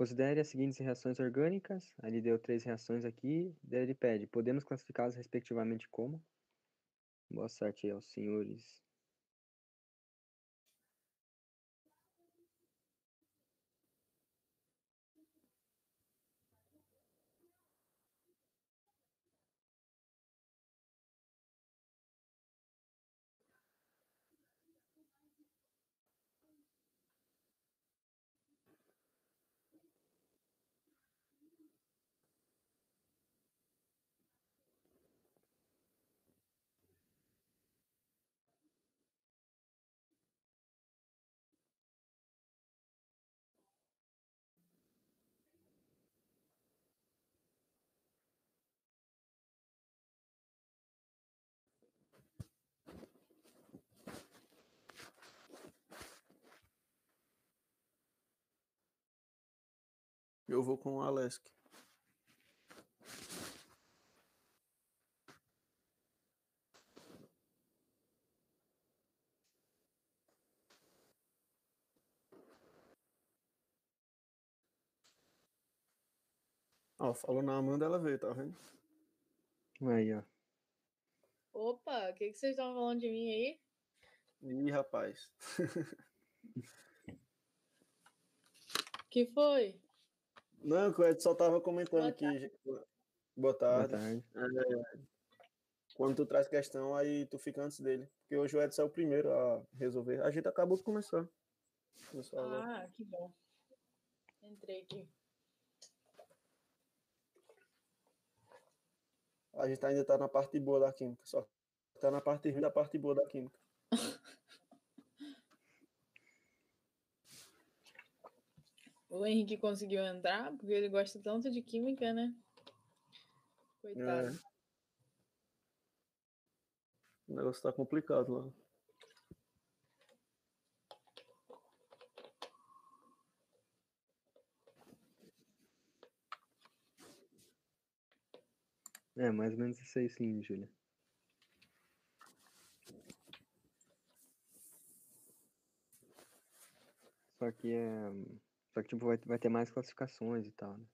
Considere as seguintes reações orgânicas. Ele deu três reações aqui. Ele pede, podemos classificá-las respectivamente como? Boa sorte aí aos senhores. Eu vou com o Alesk. Ó, falou na Amanda, ela veio, tá vendo? Aí, ó. Opa, o que, que vocês estão falando de mim aí? Ih, rapaz. que foi? Não, o Ed só tava comentando Boa aqui. tarde. gente. Boa Boa tarde. tarde. É, quando tu traz questão, aí tu fica antes dele. Porque hoje o Edson é o primeiro a resolver. A gente acabou de começar. Começou agora. Ah, que bom. Entrei aqui. A gente ainda tá na parte boa da química, só tá na parte ruim da parte boa da química. O Henrique conseguiu entrar porque ele gosta tanto de química, né? Coitado. É. O negócio tá complicado lá. É, mais ou menos isso aí sim, Júlia. Só que é. Só que tipo, vai, vai ter mais classificações e tal, né?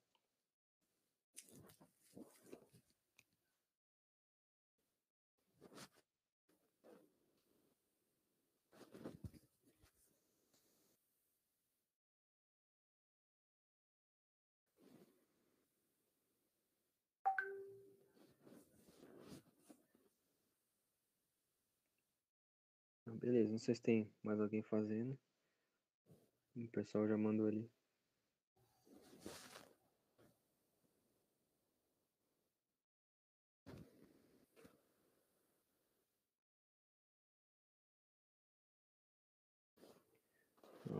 Beleza, não sei se tem mais alguém fazendo. O pessoal já mandou ali.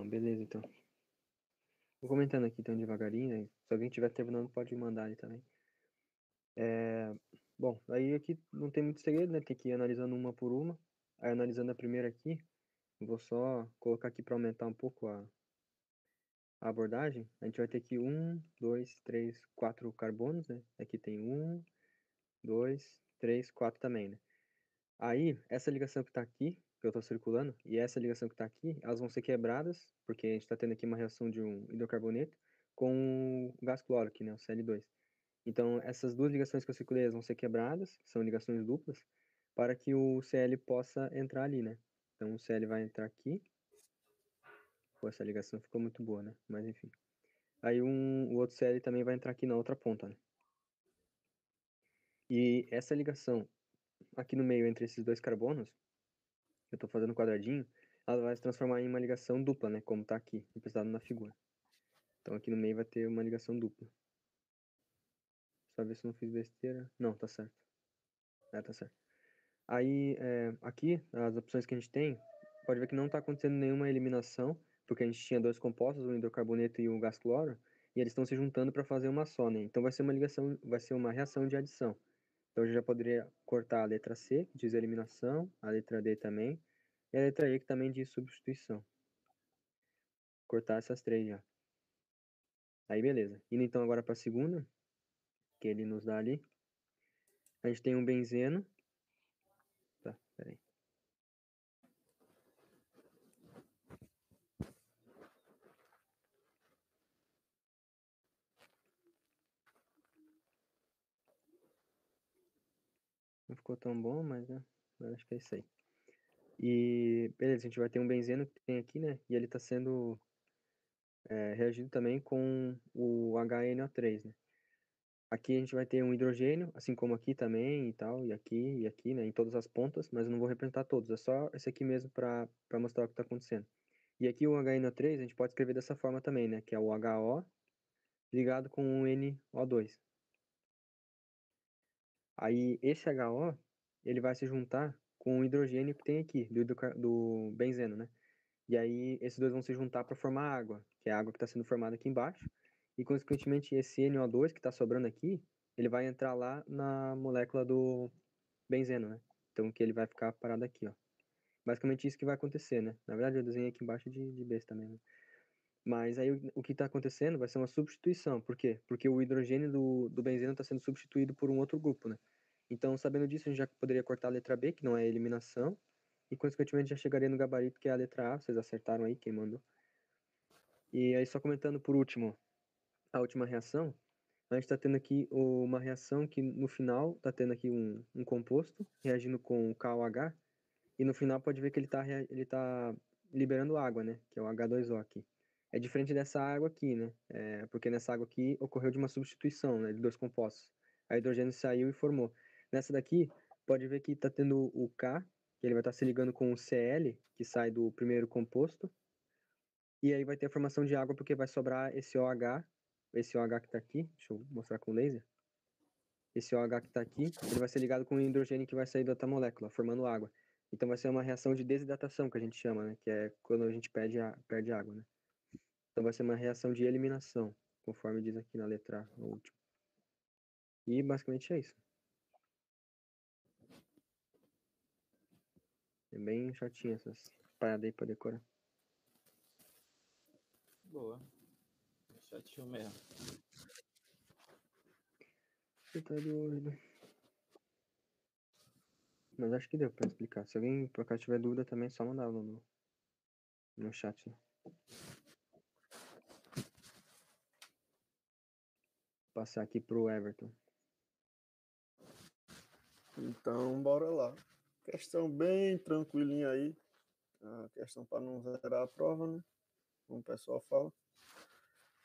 Beleza, então. Vou comentando aqui então devagarinho, né? Se alguém tiver terminando, pode mandar ali também. É, bom, aí aqui não tem muito segredo, né? Tem que ir analisando uma por uma. Aí analisando a primeira aqui, vou só colocar aqui para aumentar um pouco a, a abordagem. A gente vai ter aqui um, dois, três, quatro carbonos, né? Aqui tem um, dois, três, quatro também, né? Aí, essa ligação que está aqui, que eu estou circulando, e essa ligação que está aqui, elas vão ser quebradas, porque a gente está tendo aqui uma reação de um hidrocarboneto com o gás aqui, né? O Cl2. Então, essas duas ligações que eu circulei, vão ser quebradas, são ligações duplas, para que o Cl possa entrar ali, né? Então, o Cl vai entrar aqui. Pô, essa ligação ficou muito boa, né? Mas, enfim. Aí, um, o outro Cl também vai entrar aqui na outra ponta, né? E essa ligação aqui no meio entre esses dois carbonos, eu estou fazendo um quadradinho, ela vai se transformar em uma ligação dupla, né? Como está aqui, representado na figura. Então, aqui no meio vai ter uma ligação dupla. Só ver se eu não fiz besteira. Não, tá certo. É, tá certo. Aí, é, aqui, as opções que a gente tem, pode ver que não está acontecendo nenhuma eliminação, porque a gente tinha dois compostos, o hidrocarboneto e o gás cloro, e eles estão se juntando para fazer uma só, né? Então vai ser uma ligação, vai ser uma reação de adição. Então eu já poderia cortar a letra C, que diz eliminação, a letra D também, e a letra E, que também diz substituição. Cortar essas três já. Aí beleza. Indo então agora para a segunda, que ele nos dá ali. A gente tem um benzeno. Tá, peraí. Não ficou tão bom, mas né, eu acho que é isso aí. E beleza, a gente vai ter um benzeno que tem aqui, né? E ele está sendo é, reagido também com o HNO3, né? Aqui a gente vai ter um hidrogênio, assim como aqui também e tal, e aqui e aqui, né? Em todas as pontas, mas eu não vou representar todos, é só esse aqui mesmo para mostrar o que está acontecendo. E aqui o HNO3 a gente pode escrever dessa forma também, né? Que é o HO ligado com o NO2. Aí esse HO, ele vai se juntar com o hidrogênio que tem aqui, do, do benzeno, né? E aí esses dois vão se juntar para formar água, que é a água que está sendo formada aqui embaixo. E consequentemente esse NO2 que está sobrando aqui, ele vai entrar lá na molécula do benzeno, né? Então que ele vai ficar parado aqui, ó. Basicamente isso que vai acontecer, né? Na verdade eu desenhei aqui embaixo de, de besta também, né? Mas aí o, que está acontecendo vai ser uma substituição. Por quê? Porque o hidrogênio do, do benzeno está sendo substituído por um outro grupo, né? Então, sabendo disso, a gente já poderia cortar a letra B, que não é eliminação, e consequentemente já chegaria no gabarito, que é a letra A. Vocês acertaram aí, quem mandou. E aí, só comentando por último, a última reação, a gente está tendo aqui uma reação que no final está tendo aqui um, um composto reagindo com o KOH, e no final pode ver que ele está ele tá liberando água, né? Que é o H2O aqui é diferente dessa água aqui, né? É, porque nessa água aqui ocorreu de uma substituição né, de dois compostos. A hidrogênio saiu e formou. Nessa daqui, pode ver que está tendo o K, que ele vai estar tá se ligando com o Cl, que sai do primeiro composto. E aí vai ter a formação de água, porque vai sobrar esse OH, esse OH que está aqui. Deixa eu mostrar com laser. Esse OH que está aqui, ele vai ser ligado com o hidrogênio que vai sair da outra molécula, formando água. Então vai ser uma reação de desidratação, que a gente chama, né? Que é quando a gente perde, a, perde água, né? Então vai ser uma reação de eliminação, conforme diz aqui na letra A, no último. E basicamente é isso. É bem chatinho essas paradas aí pra decorar. Boa. Chatinho mesmo. Você tá doido. Mas acho que deu pra explicar. Se alguém por acaso tiver dúvida também, é só mandar no, no chat. Né? Passar aqui pro Everton. Então, bora lá. Questão bem tranquilinha aí. A questão para não zerar a prova, né? Como o pessoal fala.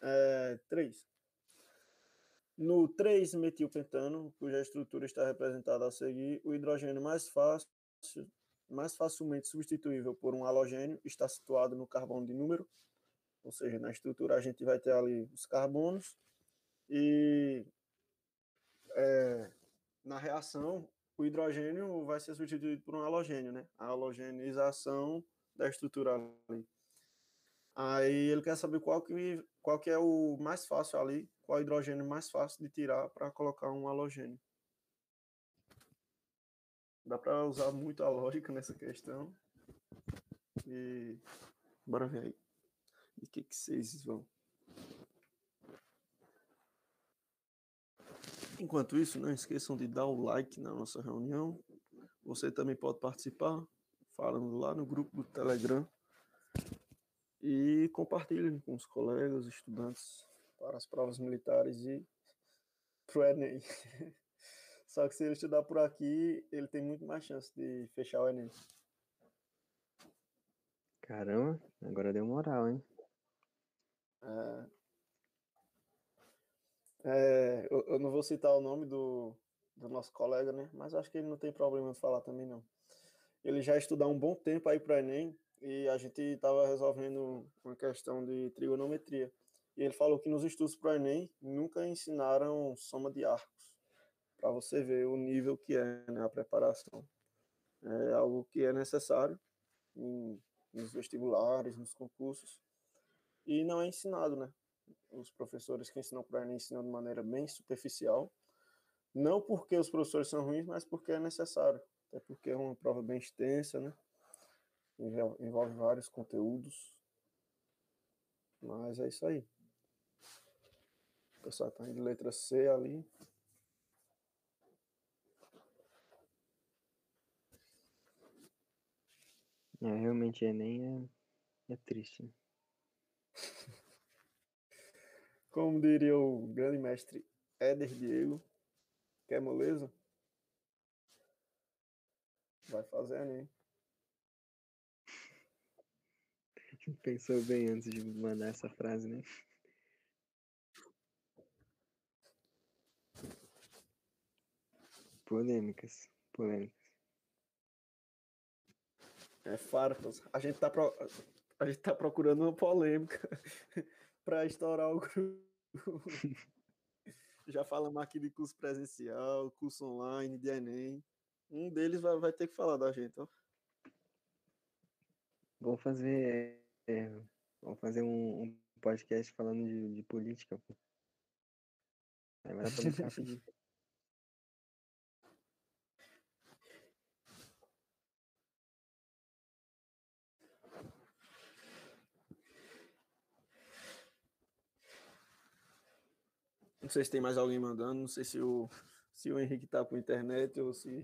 É, 3. No 3-metilpentano, cuja estrutura está representada a seguir, o hidrogênio mais fácil, mais facilmente substituível por um halogênio está situado no carbono de número, ou seja, na estrutura a gente vai ter ali os carbonos e é, na reação, o hidrogênio vai ser substituído por um halogênio, né? A halogenização da estrutura ali. Aí ele quer saber qual que, qual que é o mais fácil ali, qual hidrogênio mais fácil de tirar para colocar um halogênio. Dá para usar muito a lógica nessa questão. E bora ver aí. E o que, que vocês vão Enquanto isso, não esqueçam de dar o like na nossa reunião. Você também pode participar falando lá no grupo do Telegram e compartilhem com os colegas, estudantes para as provas militares e pro Enem. Só que se ele estudar por aqui, ele tem muito mais chance de fechar o Enem. Caramba, agora deu moral, hein? É, é, eu, eu, não vou citar o nome do, do nosso colega, né? Mas acho que ele não tem problema de falar também, não. Ele já estudou um bom tempo aí para Enem e a gente estava resolvendo uma questão de trigonometria. E ele falou que nos estudos para Enem nunca ensinaram soma de arcos, para você ver o nível que é né, a preparação. É algo que é necessário em, nos vestibulares, nos concursos, e não é ensinado, né? Os professores que ensinam para Enem ensinam de maneira bem superficial. Não porque os professores são ruins, mas porque é necessário. Até porque é uma prova bem extensa, né? Envolve vários conteúdos. Mas é isso aí. O pessoal está de letra C ali. É, realmente Enem é, é triste. Né? Como diria o grande mestre Éder Diego, quer moleza? Vai fazer Enem. Pensou bem antes de mandar essa frase, né? Polêmicas, polêmicas. É farpas. A gente tá, pro... a gente tá procurando uma polêmica para estourar o grupo. Já falamos aqui de curso presencial, curso online, de Enem. Um deles vai, vai ter que falar da gente, ó. Vamos fazer. É, vamos fazer um, um podcast falando de, de política, pô. Aí vai dar pra brincar Não sei se tem mais alguém mandando, não sei se o, se o Henrique tá com internet ou se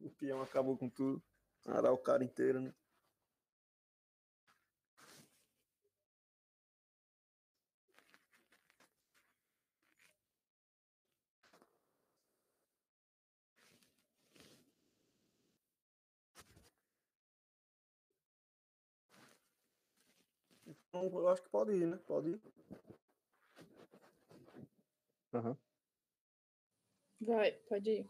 o peão acabou com tudo. Arar o cara inteiro, né? Então, eu acho que pode ir, né? Pode ir. Aham. Vai, pode ir.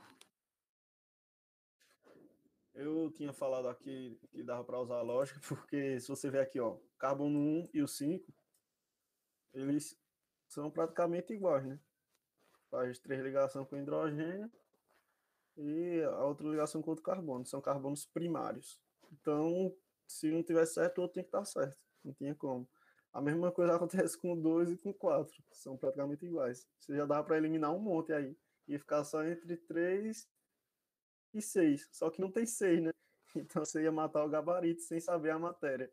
Eu tinha falado aqui que dava para usar a lógica, porque se você ver aqui, ó, carbono 1 e o 5, eles são praticamente iguais, né? Faz três ligações com hidrogênio e a outra ligação com outro carbono. São carbonos primários. Então, se não tiver certo, o outro tem que estar certo. Não tinha como. A mesma coisa acontece com o 2 e com o 4. São praticamente iguais. Você já dá para eliminar um monte aí. E ficar só entre 3 e 6. Só que não tem 6, né? Então você ia matar o gabarito sem saber a matéria.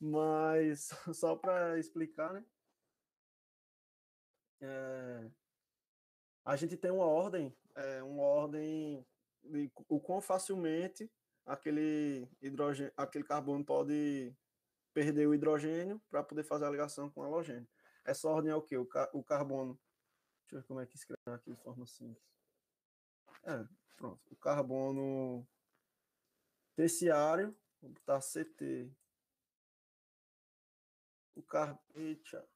Mas só para explicar, né? É, a gente tem uma ordem, é, uma ordem de o quão facilmente aquele hidrogênio, aquele carbono pode perder o hidrogênio para poder fazer a ligação com o halogênio. Essa ordem é o que? O, ca o carbono. Deixa eu ver como é que escreve aqui de forma simples. É, pronto. O carbono terciário, vou botar CT. O, car... Eita.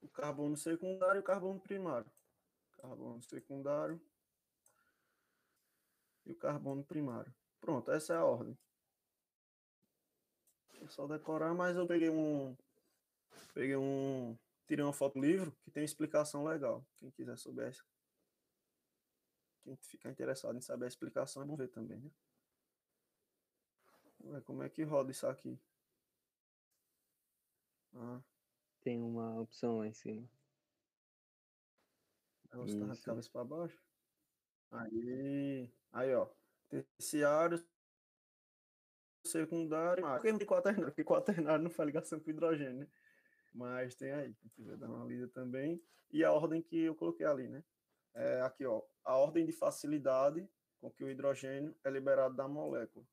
o carbono secundário e o carbono primário. Carbono secundário e o carbono primário. Pronto, essa é a ordem. É só decorar, mas eu peguei um. Peguei um. Tirei uma foto do livro que tem explicação legal. Quem quiser souber. Quem ficar interessado em saber a explicação é bom ver também, né? Vamos como é que roda isso aqui. Ah, Tem uma opção lá em cima. você tá de cabeça para baixo. Aí. Aí, ó. Terciário, secundário. Por que não tem quaternário? Porque quaternário não faz ligação com hidrogênio, né? Mas tem aí, quem quiser dar uma lida também. E a ordem que eu coloquei ali, né? É aqui, ó. A ordem de facilidade com que o hidrogênio é liberado da molécula.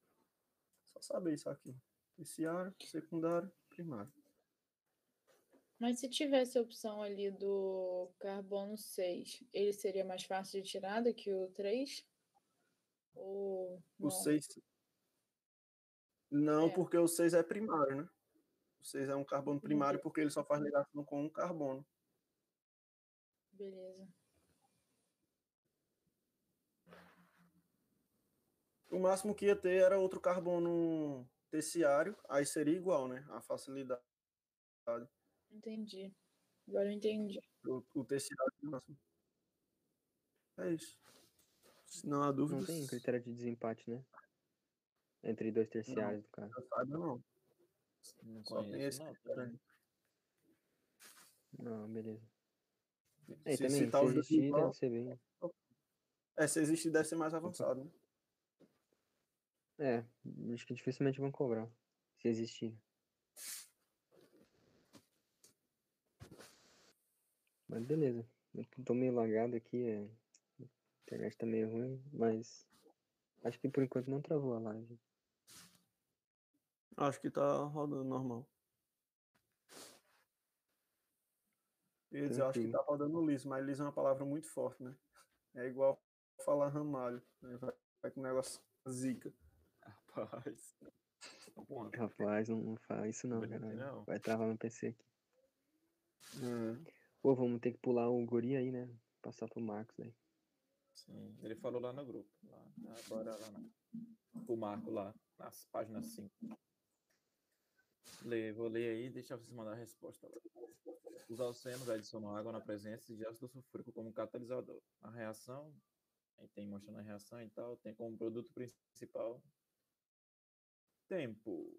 Só saber isso aqui. Terciário, secundário, primário. Mas se tivesse a opção ali do carbono 6, ele seria mais fácil de tirar do que o 3? Ou O não? 6. Não, É. porque o 6 é primário, né? O 6 é um carbono primário porque ele só faz ligação com um carbono. Beleza. O máximo que ia ter era outro carbono terciário, aí seria igual, né? A facilidade. Entendi. Agora eu entendi. O, o terciário é o máximo. É isso. Se não há Não dúvidas, tem critério de desempate, né? Entre dois terciários, do caso. eu saiba, não. Não Só tem esse conheço, não. Não, beleza. É, Se também, se dois existir, igual- deve ser bem. É, se existir, deve ser mais avançado, né? É, acho que dificilmente vão cobrar. Se existir. Mas beleza. Eu tô meio lagado aqui, é... a internet tá meio ruim, mas acho que por enquanto não travou a live. Acho que tá rodando normal. Eu ia dizer, eu acho que tá rodando liso, mas liso é uma palavra muito forte, né? É igual falar ramalho. Né? Vai, vai com o negócio zica. Rapaz. Bom, Rapaz, não, faz isso não, Não vai não. Travar meu PC aqui. Hum. Pô, vamos ter que pular o guri aí, né? Passar pro Marcos aí. Sim, ele falou lá no grupo. Lá, agora lá no, o Marco lá, nas páginas 5. Lê, vou ler aí deixar vocês mandar a resposta. Os alcenos adicionam água na presença de ácido sulfúrico como catalisador. A reação, aí tem mostrando a reação e tal, tem como produto principal tempo.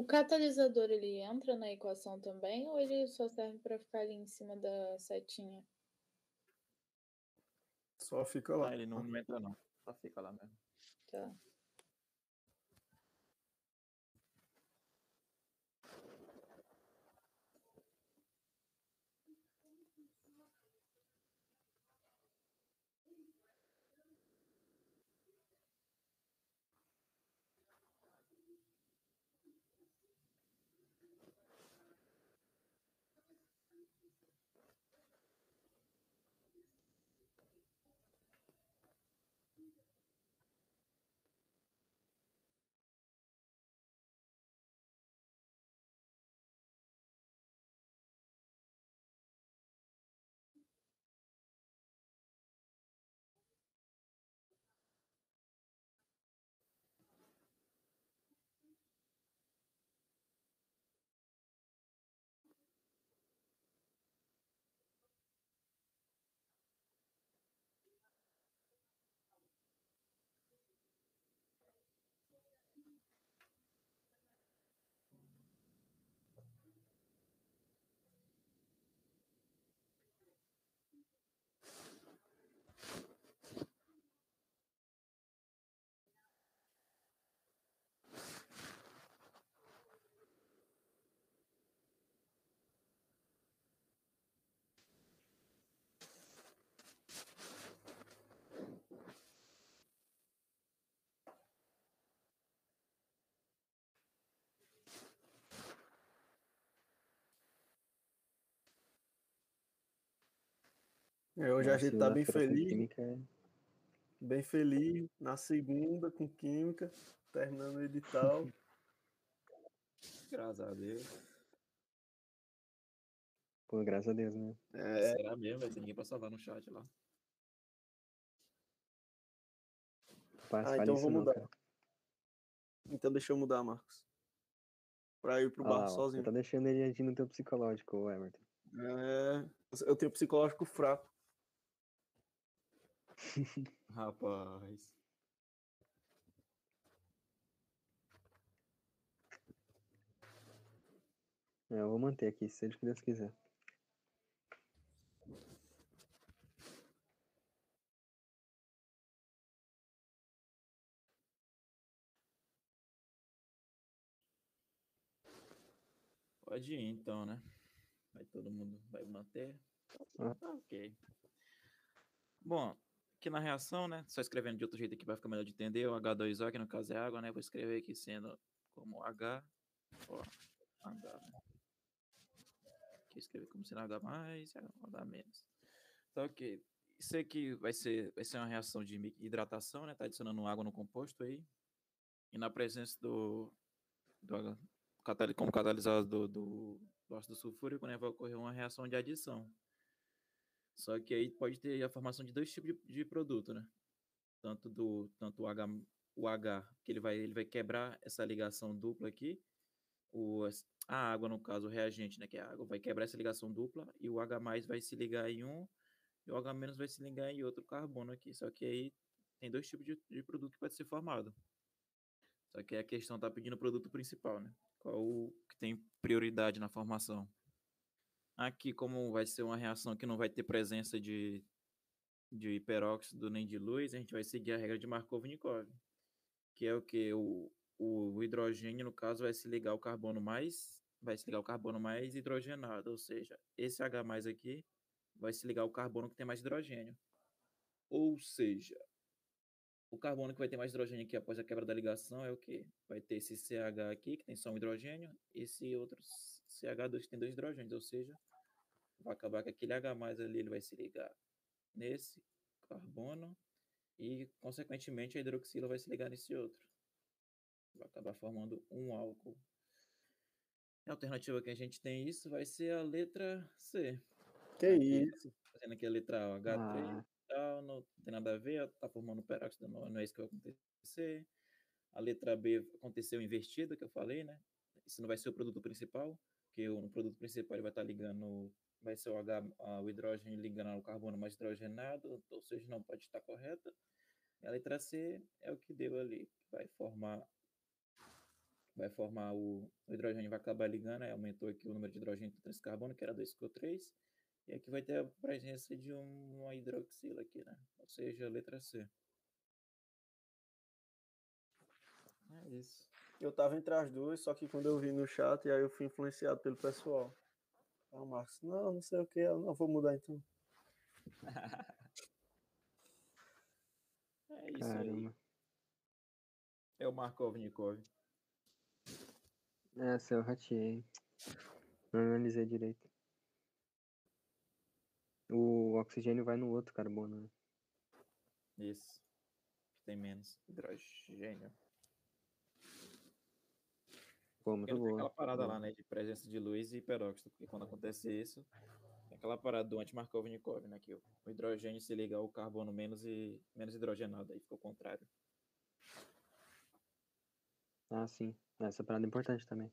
O catalisador ele entra na equação também ou ele só serve para ficar ali em cima da setinha? Só fica lá. Ah, ele não entra não. Só fica lá mesmo. Tá. Hoje a Nossa, gente tá bem feliz, Química é- bem feliz, na segunda com química, terminando o edital. Graças a Deus. Pô, graças a Deus, né? É, Será mesmo? Vai ter ninguém pra salvar no chat lá. Ah, então vou mudar. cara. então deixa eu mudar, Marcos. Pra ir pro lá, bar sozinho. Tá deixando ele agir no teu psicológico, Everton. É, eu tenho psicológico fraco. Rapaz. É, eu vou manter aqui, seja o que Deus quiser. Pode ir então, né? Vai todo mundo vai manter. Ah. Ok. Bom, aqui na reação, né? Só escrevendo de outro jeito aqui vai ficar melhor de entender. O H2O, que no caso é água, né? Vou escrever aqui sendo como H. Ó, H. Aqui escrever como sendo H mais, H menos. Tá ok. Isso aqui vai ser, vai ser uma reação de hidratação, né? Tá adicionando água no composto aí. E na presença do, do como catalisador do, do, do ácido sulfúrico, né, vai ocorrer uma reação de adição. Só que aí pode ter a formação de dois tipos de, de produto, né? Tanto do tanto o H, o H, que ele vai ele vai quebrar essa ligação dupla aqui, o a água no caso, o reagente, né, que é a água, vai quebrar essa ligação dupla e o H+ vai se ligar em um e o H- vai se ligar em outro carbono aqui. Só que aí tem dois tipos de, de produto que pode ser formado. Só que a questão tá pedindo o produto principal, né? Qual o que tem prioridade na formação? Aqui, como vai ser uma reação que não vai ter presença de, de peróxido nem de luz, a gente vai seguir a regra de Markov-Nikov, que é o que? O, o hidrogênio, no caso, vai se ligar ao carbono mais, vai se ligar ao carbono mais hidrogenado, ou seja, esse H mais aqui vai se ligar ao carbono que tem mais hidrogênio. Ou seja, o carbono que vai ter mais hidrogênio aqui após a quebra da ligação é o quê? Vai ter esse CH aqui, que tem só um hidrogênio, esse outro CH2 que tem dois hidrogênios, ou seja, vai acabar que aquele H ali ele vai se ligar nesse carbono e, consequentemente, a hidroxila vai se ligar nesse outro. Vai acabar formando um álcool. A alternativa que a gente tem isso vai ser a letra C. Que Aqui, isso? Fazendo aqui a letra A, H3 Ah, tal, não tem nada a ver, tá formando peróxido, não, não é isso que vai acontecer. A letra B aconteceu invertida, que eu falei, né? Isso não vai ser o produto principal, porque o produto principal ele vai estar ligando, vai ser o H, o hidrogênio ligando ao carbono mais hidrogenado, ou seja, não pode estar correta. E a letra C é o que deu ali, vai formar vai formar o, o hidrogênio vai acabar ligando, aí aumentou aqui o número de hidrogênio nesse carbono, que era 2, ficou 3. E aqui vai ter a presença de um- uma hidroxila aqui, né? Ou seja, a letra C. É isso. Eu tava entre as duas, só que quando eu vi no chat, aí eu fui influenciado pelo pessoal. Aí o Marcos, não, não sei o que, eu não vou mudar então. É isso aí. caramba. É o Markov-Nikov. Essa eu rateei. Não analisei direito. O oxigênio vai no outro carbono, né? Isso. Que tem menos hidrogênio. Porque muito tem aquela boa. parada boa. lá, né? De presença de luz e peróxido. Porque quando acontece isso, tem aquela parada do anti-Markov-Nikov, né? Que o hidrogênio se liga ao carbono menos, e, menos hidrogenado. Aí fica o contrário. Ah, sim. Essa parada é importante também.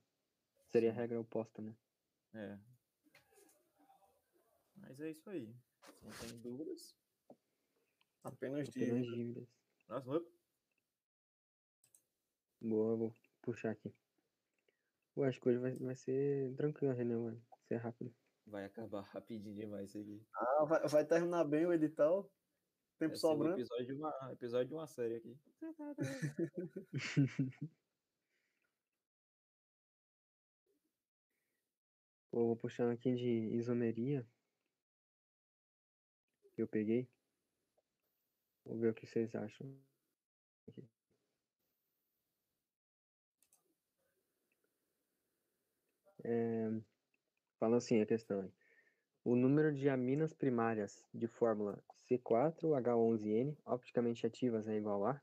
Seria a regra oposta, né? É. Mas é isso aí. Se não tem dúvidas. Apenas Apenas de. dívidas. Nossa, Boa, eu vou puxar aqui. Eu acho que hoje vai, vai ser tranquilo a reunião, vai ser rápido. vai acabar rapidinho demais isso aqui. Ah, vai, vai terminar bem o edital. Tempo Vai ser um sobrando. episódio de uma, episódio de uma série aqui. Pô, vou puxar aqui de isomeria. Que eu peguei. Vou ver o que vocês acham. Aqui. É, fala assim a questão. O número de aminas primárias de fórmula C4H11N opticamente ativas é igual a?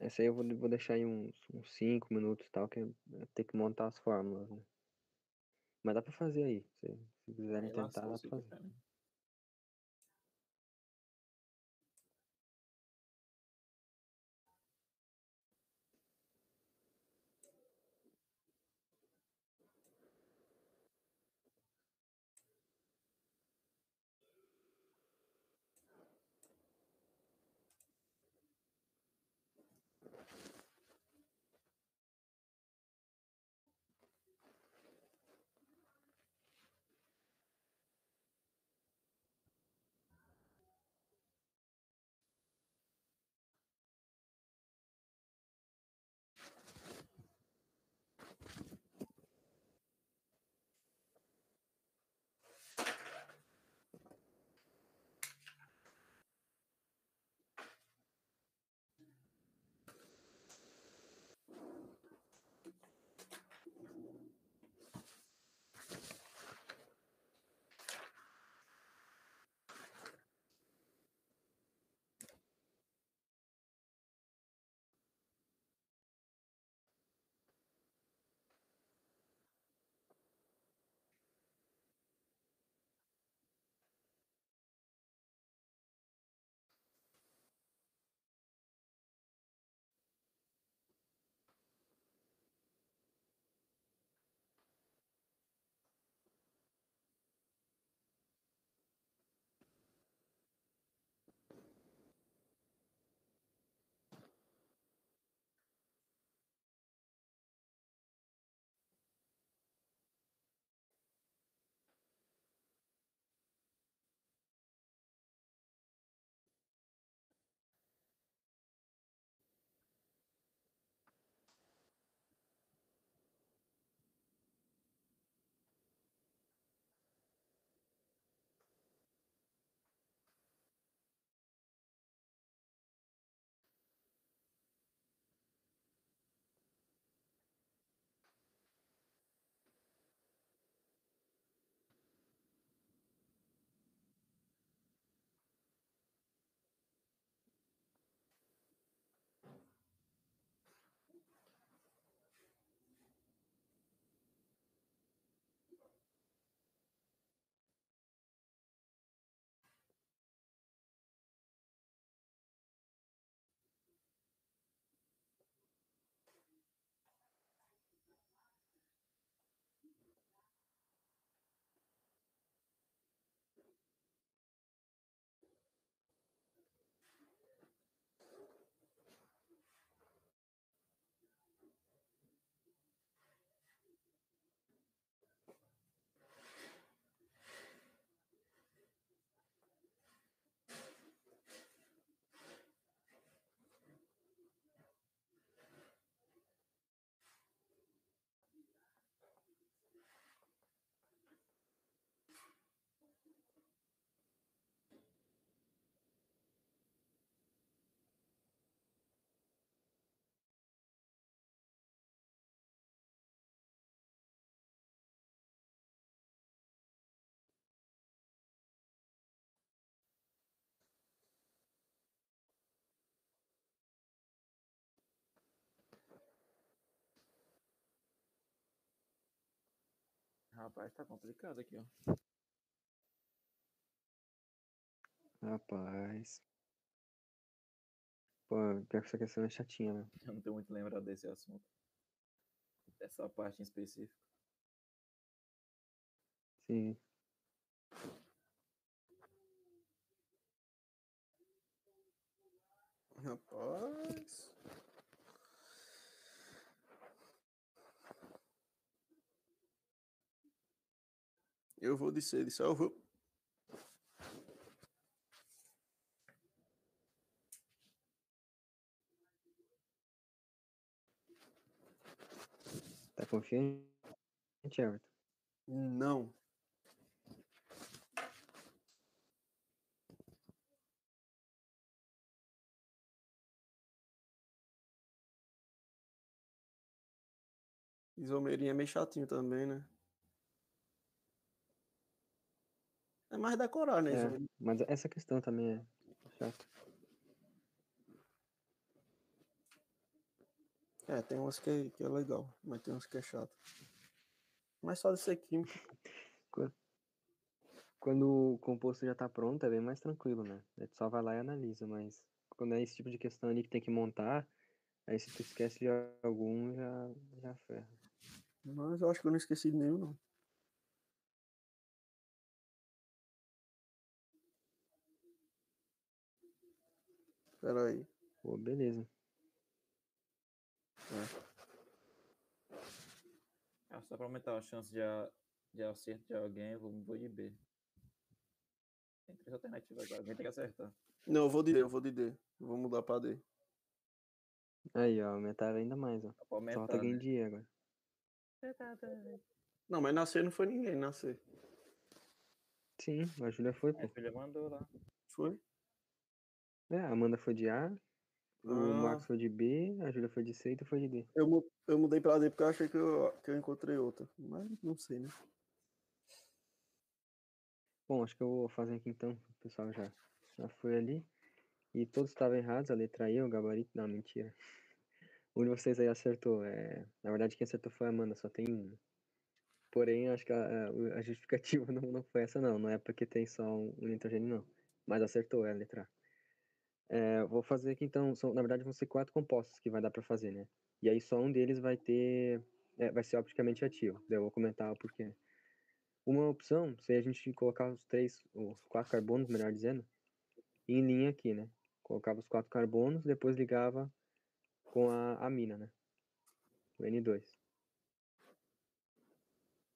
Essa aí eu vou, vou deixar aí uns 5 minutos tal, que eu ter que montar as fórmulas, né? Mas dá pra fazer aí. Se, se quiserem Aí tentar, dá pra fazer. cara. Rapaz, tá complicado aqui, ó. Rapaz. Pô, pior que essa questão é chatinha, né? Eu não tenho muito lembrado desse assunto. Dessa parte em específico. Sim. Rapaz. Eu vou dizer, disse, eu vou. Tá confiante, Everton? Não. Isomerinho é meio chatinho também, né? É mais decorar, né? É, mas essa questão também é chata. É, tem umas que, é- que é legal, mas tem umas que é chato. Mas só de ser química. Quando o composto já tá pronto, é bem mais tranquilo, né? A gente só vai lá e analisa, mas quando é esse tipo de questão ali que tem que montar, aí se tu esquece de algum, já, já ferra. Mas eu acho que eu não esqueci de nenhum, não. Pera aí. Pô, beleza. Ah, só pra aumentar a chance de, a- de acerto de alguém, eu vou, vou de B. Tem três alternativas agora, alguém tem que acertar. Não, eu vou de D, eu vou de D. Eu vou mudar pra D. Aí, ó, aumentaram ainda mais, ó. Aumentar, falta alguém né? de E agora. Não, mas nascer não foi ninguém, nascer. Sim, a Júlia foi, pô. Minha filha mandou lá. Foi? É, a Amanda foi de A, o Ah. Marcos foi de B, a Júlia foi de C e tu foi de D. Eu, eu mudei pra D porque eu achei que eu, que eu encontrei outra. Mas não sei, né? Bom, acho que eu vou fazer aqui então, o pessoal já, já foi ali. E todos estavam errados, a letra E, o gabarito, não, mentira. Um de vocês aí acertou. É... Na verdade, quem acertou foi a Amanda, só tem um. Porém, acho que a, a justificativa não, não foi essa, não. Não é porque tem só um, um nitrogênio, não. Mas acertou, é a letra A. É, vou fazer aqui então, são, na verdade vão ser quatro compostos que vai dar pra fazer, né? E aí só um deles vai ter, é, vai ser opticamente ativo. Eu vou comentar o porquê. Uma opção seria a gente colocar os três, os quatro carbonos, melhor dizendo, em linha aqui, né? Colocava os quatro carbonos, depois ligava com a amina, né? O N2.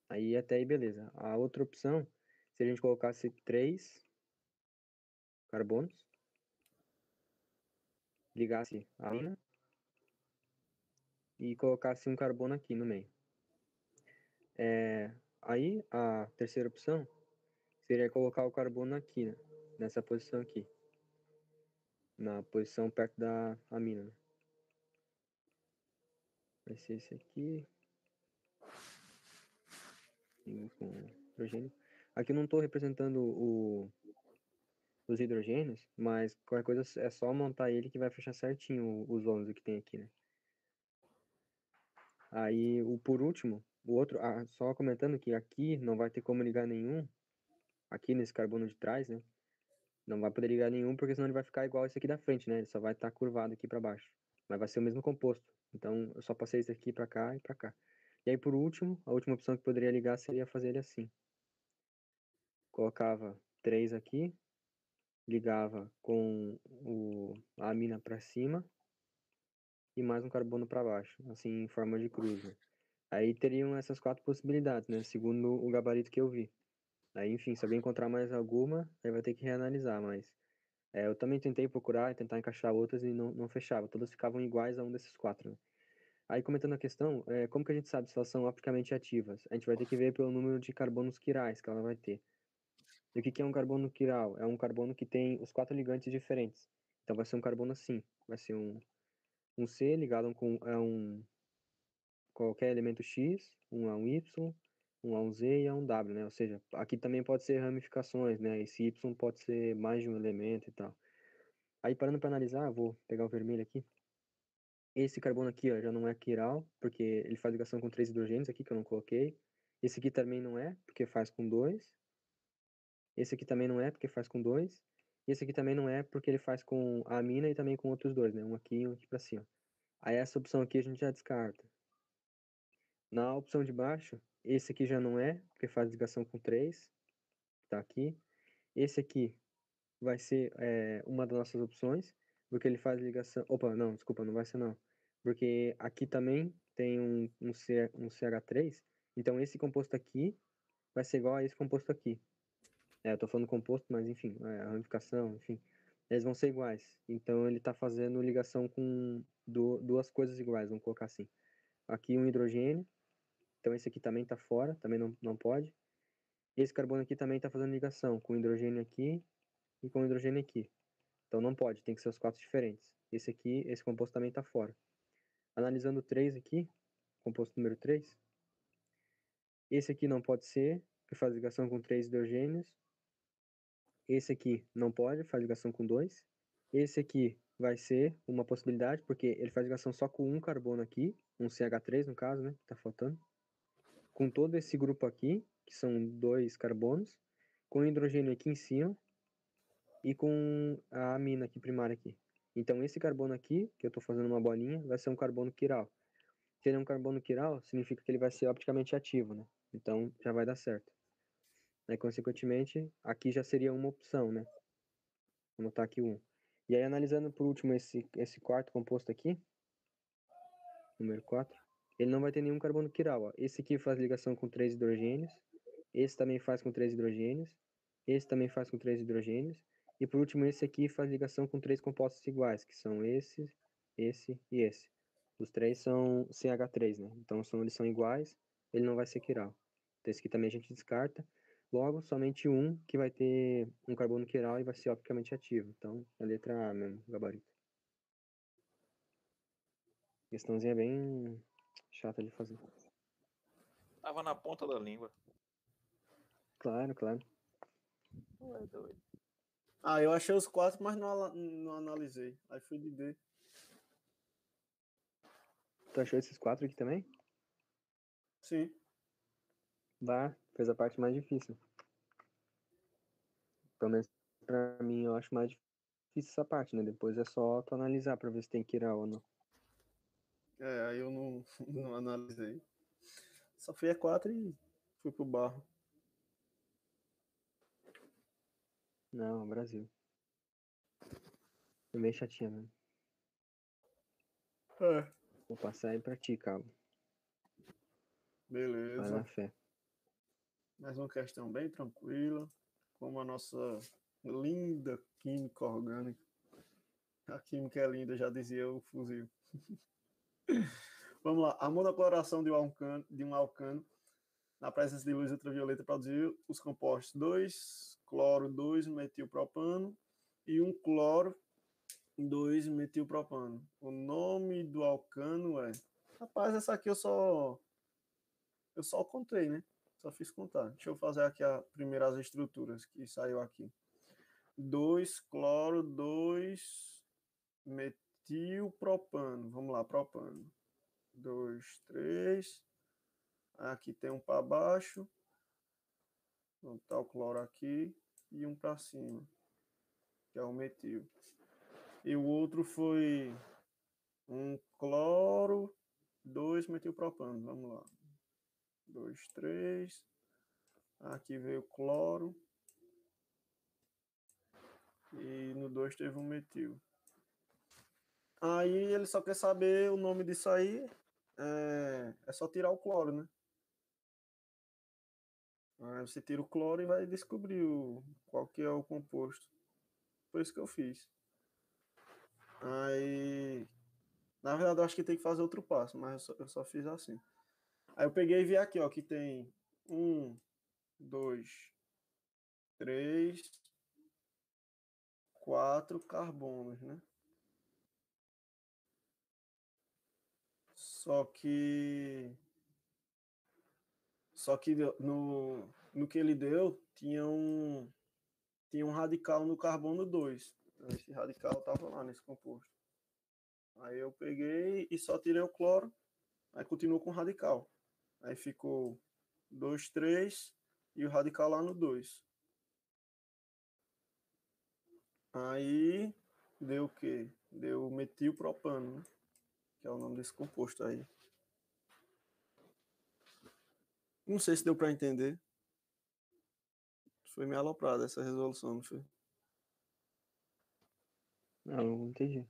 Aí até aí beleza. A outra opção, se a gente colocasse três carbonos, ligasse a amina e colocasse um carbono aqui no meio. É, aí a terceira opção seria colocar o carbono aqui, né? nessa posição aqui. Na posição perto da amina. Né? Vai ser esse aqui. Com hidrogênio. Aqui eu não estou representando o, os hidrogênios, mas qualquer coisa é só montar ele que vai fechar certinho os 11 que tem aqui, né? Aí, o por último, o outro, ah, só comentando que aqui não vai ter como ligar nenhum, aqui nesse carbono de trás, né? Não vai poder ligar nenhum, porque senão ele vai ficar igual esse aqui da frente, né? Ele só vai estar curvado aqui para baixo. Mas vai ser o mesmo composto. Então, eu só passei esse aqui para cá e para cá. E aí, por último, a última opção que poderia ligar seria fazer ele assim. Colocava três aqui, ligava com o, a amina para cima e mais um carbono para baixo, assim em forma de cruz. Aí teriam essas quatro possibilidades, né? Segundo o gabarito que eu vi. Aí, enfim, se alguém encontrar mais alguma, aí vai ter que reanalisar, mas é, eu também tentei procurar e tentar encaixar outras e não, não fechava. Todas ficavam iguais a um desses quatro. Né? Aí, comentando a questão, é, como que a gente sabe se elas são opticamente ativas? A gente vai ter que ver pelo número de carbonos quirais que ela vai ter. E o que, é um carbono quiral? É um carbono que tem os quatro ligantes diferentes. Então vai ser um carbono assim. Vai ser um, um C ligado com a um qualquer elemento X, um a um Y, um a um Z e a um W, né? Ou seja, aqui também pode ser ramificações, né? Esse Y pode ser mais de um elemento e tal. Aí parando para analisar, vou pegar o vermelho aqui. Esse carbono aqui ó, já não é quiral, porque ele faz ligação com três hidrogênios aqui, que eu não coloquei. Esse aqui também não é, porque faz com 2. Esse aqui também não é, porque faz com 2. E esse aqui também não é, porque ele faz com a amina e também com outros dois, né? Um aqui e um aqui pra cima. Aí essa opção aqui a gente já descarta. Na opção de baixo, esse aqui já não é, porque faz ligação com 3. Tá aqui. Esse aqui vai ser é, uma das nossas opções, porque ele faz ligação... Opa, não, desculpa, não vai ser não. Porque aqui também tem um, um, C, um CH3, então esse composto aqui vai ser igual a esse composto aqui. É, eu tô falando composto, mas enfim, é, a ramificação, enfim, eles vão ser iguais. Então ele está fazendo ligação com duas coisas iguais, vamos colocar assim. Aqui um hidrogênio, então esse aqui também está fora, também não, não pode. Esse carbono aqui também está fazendo ligação com hidrogênio aqui e com hidrogênio aqui. Então não pode, tem que ser os quatro diferentes. Esse aqui, esse composto também está fora. Analisando o 3 aqui, composto número 3, esse aqui não pode ser, que faz ligação com três hidrogênios. Esse aqui não pode, faz ligação com dois. Esse aqui vai ser uma possibilidade, porque ele faz ligação só com um carbono aqui, um CH3 no caso, né, que tá faltando. Com todo esse grupo aqui, que são dois carbonos, com o hidrogênio aqui em cima e com a amina aqui primária aqui. Então esse carbono aqui, que eu estou fazendo uma bolinha, vai ser um carbono quiral. Se ele é um carbono quiral, significa que ele vai ser opticamente ativo, né? Então já vai dar certo. Aí, consequentemente, aqui já seria uma opção, né? Vou botar aqui um. E aí, analisando por último esse, esse quarto composto aqui, número 4, ele não vai ter nenhum carbono quiral. Ó. Esse aqui faz ligação com três hidrogênios, esse também faz com três hidrogênios, esse também faz com três hidrogênios, e por último esse aqui faz ligação com três compostos iguais, que são esse, esse e esse. Os três são CH3, né? Então são, eles são iguais, ele não vai ser quiral. Então esse aqui também a gente descarta. Logo, somente um que vai ter um carbono quiral e vai ser opticamente ativo. Então, a letra A mesmo, gabarito. Questãozinha bem chata de fazer. Tava na ponta da língua. Claro, claro. Ué, doido. Ah, eu achei os quatro, mas não, não analisei. Aí fui de D. Tu achou esses quatro aqui também? Sim. Vá, fez a parte mais difícil. Pelo menos pra mim, eu acho mais difícil essa parte, né? Depois é só tu analisar pra ver se tem quiral ou não. É, aí eu não, não analisei. Só fui a quatro e fui pro barro. Não, Brasil. É meio chatinha mesmo. É. Vou passar aí pra ti, Cabo. Vai na Beleza. fé. Mais uma questão bem tranquila. Como a nossa linda química orgânica. A química é linda, já dizia o fuzil. Vamos lá. A monocloração de um alcano, de um alcano na presença de luz ultravioleta produziu os compostos 2 cloro 2 metilpropano e um cloro 2 metilpropano. O nome do alcano é. Rapaz, essa aqui eu só. Eu só contei, né? Só fiz contar. Deixa eu fazer aqui a primeira as estruturas que saiu aqui. 2 cloro 2 metilpropano. Vamos lá, propano. 2, 3. Aqui tem um para baixo. Vou botar o cloro aqui e um para cima, que é o metil. E o outro foi um cloro, dois metilpropano. Vamos lá. Dois, três. Aqui veio cloro. E no 2 teve um metil. Aí ele só quer saber o nome disso aí. É, é só tirar o cloro, né? Aí você tira o cloro e vai descobrir o, qual que é o composto. Foi isso que eu fiz. Aí. Na verdade, eu acho que tem que fazer outro passo, mas eu só, eu só fiz assim. Aí eu peguei e vi aqui, ó, que tem um, dois, três, quatro carbonos, né? Só que. Só que no, no que ele deu, tinha um, tinha um radical no carbono 2. Esse radical estava lá nesse composto. Aí eu peguei e só tirei o cloro, aí continuou com o radical. Aí ficou 2, 3 e o radical lá no 2. Aí deu o quê? Deu metilpropano, né? Que é o nome desse composto aí. Não sei se deu para entender. Foi meio aloprada essa resolução, não foi? Não, não entendi.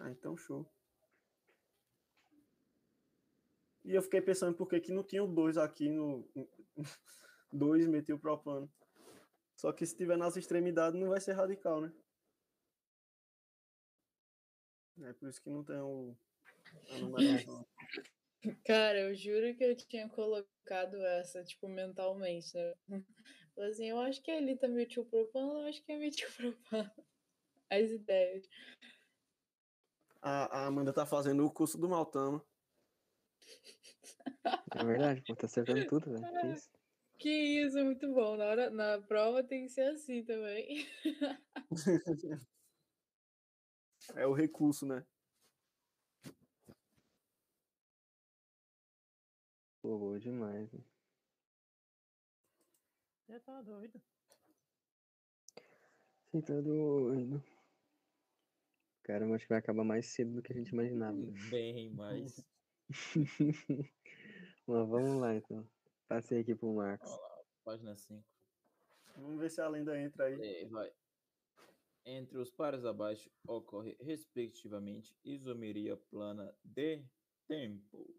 Ah, então show. E eu fiquei pensando por que, que não tinha o 2 aqui no 2 metilpropano. Só que se tiver nas extremidades não vai ser radical, né? É por isso que não tem o, a numeração. Cara, eu juro que eu tinha colocado essa, tipo, mentalmente, né? Falei assim, eu acho que é ali tá metilpropano, eu acho que é metilpropano. As ideias. A, a Amanda tá fazendo o curso do Maltama. É verdade, pô, tá acertando tudo, velho. Que isso? Que isso, muito bom. Na, hora, na prova tem que ser assim também. É o recurso, né? Pô, boa demais, né? Você tá doido. Você tá doido. Cara, acho que vai acabar mais cedo do que a gente imaginava. Bem, mas. Mas vamos lá, então. Passei aqui pro Marcos. Lá, página 5. Vamos ver se a lenda entra aí. É, vai. Entre os pares abaixo ocorre, respectivamente, isomeria plana de tempo.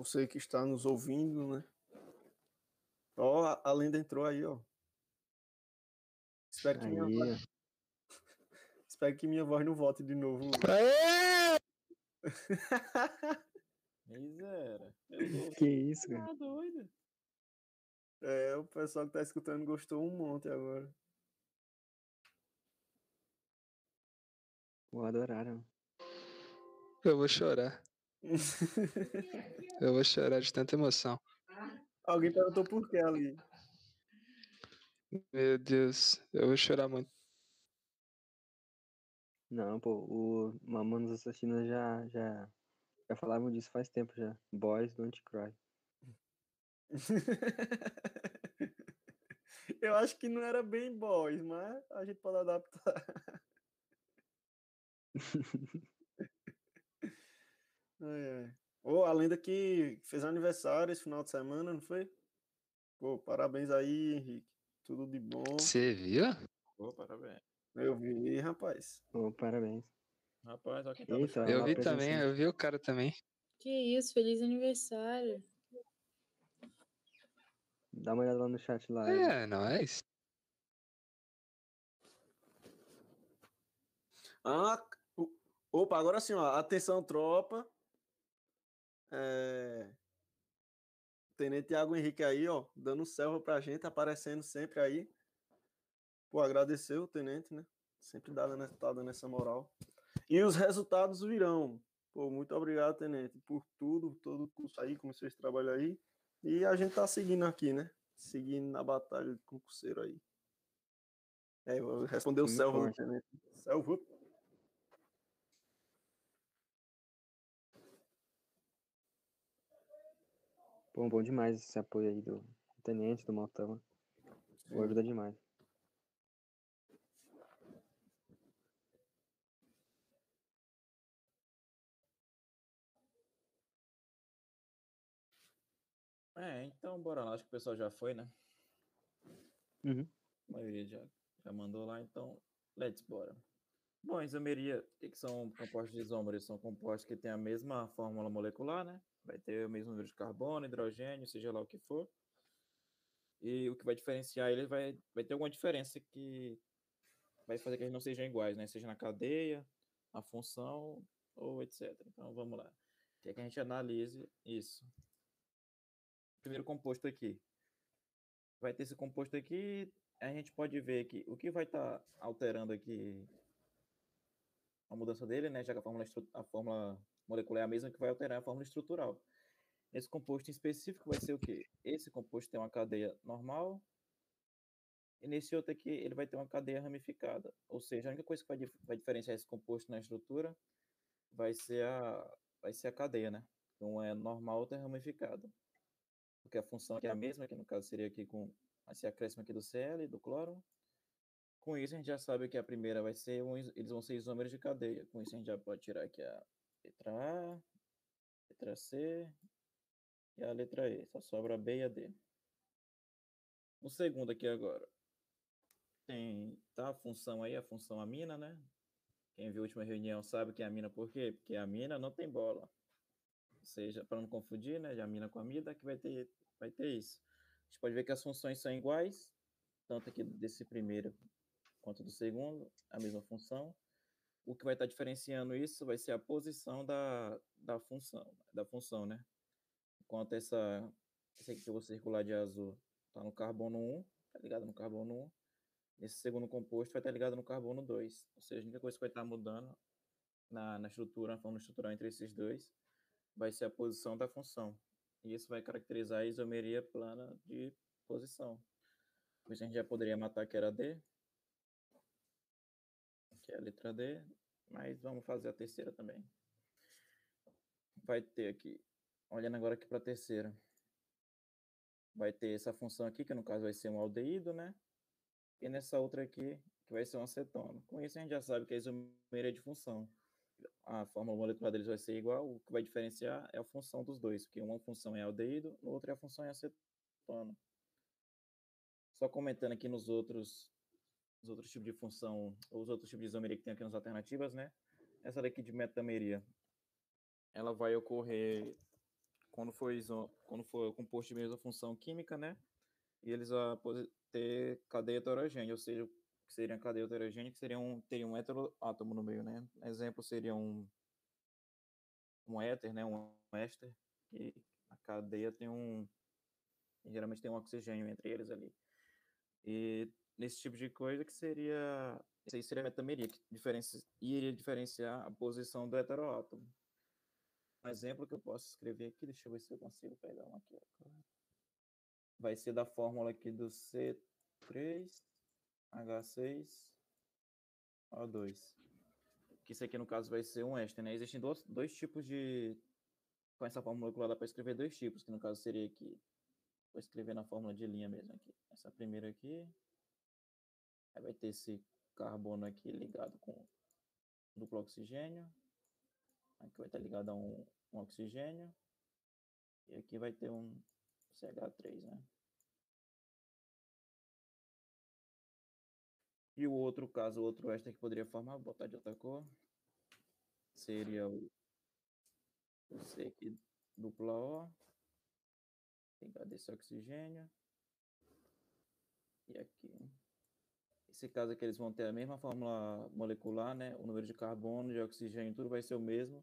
Você que está nos ouvindo, né? Ó, a, a lenda entrou aí, ó. Espero que, minha Aí, voz, ó. espero que minha voz não volte de novo. Miséria. Que isso, cara? Tá doido. É, o pessoal que tá escutando gostou um monte agora. Pô, adoraram. Eu vou chorar. Eu vou chorar de tanta emoção. Alguém perguntou por que ali. Meu Deus, eu vou chorar muito. Não, pô, o Mamonas Assassinas já, já, já falavam disso faz tempo já. Boys Don't Cry. Eu acho que não era bem boys, mas a gente pode adaptar. Ai, ai. Ô, a lenda que fez aniversário esse final de semana, não foi? Pô, parabéns aí, Henrique. Tudo de bom. Você viu? Pô, parabéns. Eu vi, rapaz. Pô, parabéns. Rapaz, olha quem tá Eita. Eu vi também, eu vi o cara também. Que isso, feliz aniversário. Dá uma olhada lá no chat lá. É, nós. Ah, opa, agora sim, ó. Atenção, tropa. É, Tenente Thiago Henrique aí, ó, dando selva pra gente, aparecendo sempre aí. Pô, agradecer o tenente, né? Sempre dá, né? tá dando essa moral. E os resultados virão. Pô, muito obrigado, tenente, por tudo, todo o curso aí, começou esse trabalho aí. E a gente tá seguindo aqui, né? Seguindo na batalha de concurseiro aí. É, respondeu o Selva, tenente. Selva. Bom, bom demais esse apoio aí do tenente, do Maltama. Pô, ajuda demais. É, então bora lá. Acho que o pessoal já foi, né? Uhum. A maioria já, já mandou lá, então let's bora. Bom, isomeria, o que, que são compostos de isômeros? São compostos que têm a mesma fórmula molecular, né? Vai ter o mesmo número de carbono, hidrogênio, seja lá o que for. E o que vai diferenciar ele vai, vai ter alguma diferença que vai fazer que eles não sejam iguais, né? Seja na cadeia, na função ou etc. Então vamos lá. Quer que a gente analise isso. Primeiro composto aqui. Vai ter esse composto aqui, a gente pode ver que o que vai estar alterando aqui a mudança dele, né? Já que a fórmula, estru- a fórmula molecular é a mesma que vai alterar a fórmula estrutural. Esse composto em específico vai ser o quê? Esse composto tem uma cadeia normal, e nesse outro aqui ele vai ter uma cadeia ramificada. Ou seja, a única coisa que vai, dif- vai diferenciar esse composto na estrutura vai ser a, vai ser a cadeia, né? Um é normal, outro é ramificado. Porque a função aqui é a mesma, que no caso seria aqui com esse acréscimo aqui do Cl, do cloro. Com isso, a gente já sabe que a primeira vai ser, um, eles vão ser isômeros de cadeia. Com isso, a gente já pode tirar aqui a letra A, letra C e a letra E. Só sobra a B e a D. O segundo aqui agora. Tem tá a função aí, a função amina, né? Quem viu a última reunião sabe que é amina por quê? Porque a amina não tem bola. Ou seja, para não confundir, né, de amina com amida, que vai ter, vai ter isso. A gente pode ver que as funções são iguais, tanto aqui desse primeiro quanto do segundo, a mesma função. O que vai estar diferenciando isso vai ser a posição da, da função, da função, né? Enquanto essa, esse aqui que eu vou circular de azul está no carbono 1, está ligado no carbono 1, esse segundo composto vai estar ligado no carbono 2. Ou seja, a única coisa que vai estar mudando na, na estrutura, na fórmula estrutural entre esses dois, vai ser a posição da função. E isso vai caracterizar a isomeria plana de posição. Por isso a gente já poderia matar que era D, que é a letra D, mas vamos fazer a terceira também. Vai ter aqui, olhando agora aqui para a terceira, vai ter essa função aqui, que no caso vai ser um aldeído, né? E nessa outra aqui, que vai ser um acetona. Com isso a gente já sabe que a isomeria de função. A fórmula molecular deles vai ser igual, o que vai diferenciar é a função dos dois, porque uma função é aldeído, outra é a função é acetona. Só comentando aqui nos outros os outros tipos de função, os outros tipos de isomeria que tem aqui nas alternativas, né? Essa daqui de metameria, ela vai ocorrer quando for, iso, quando for composto de mesma função química, né? E eles vão ter cadeia heterogênea, ou seja, que seria uma cadeia heterogênea, que seria um, teria um heteroátomo no meio, né? Exemplo seria um, um éter, né? Um éster, que a cadeia tem um, geralmente tem um oxigênio entre eles ali. E nesse tipo de coisa que seria isso aí seria a metameria que diferenci, iria diferenciar a posição do heteroátomo um exemplo que eu posso escrever aqui deixa eu ver se eu consigo pegar um aqui vai ser da fórmula aqui do C3 H6 O2 que isso aqui no caso vai ser um éster né? Existem dois, dois tipos de com essa fórmula molecular dá para escrever dois tipos que no caso seria aqui. Vou escrever na fórmula de linha mesmo aqui. Essa primeira aqui Aí vai ter esse carbono aqui ligado com duplo oxigênio. Aqui vai estar ligado a um, um oxigênio. E aqui vai ter um CH3, né? E o outro caso, o outro éster que poderia formar, vou botar de outra cor, seria o, o C aqui, dupla O, ligado esse oxigênio. E aqui, esse caso aqui eles vão ter a mesma fórmula molecular, né? O número de carbono, de oxigênio, tudo vai ser o mesmo.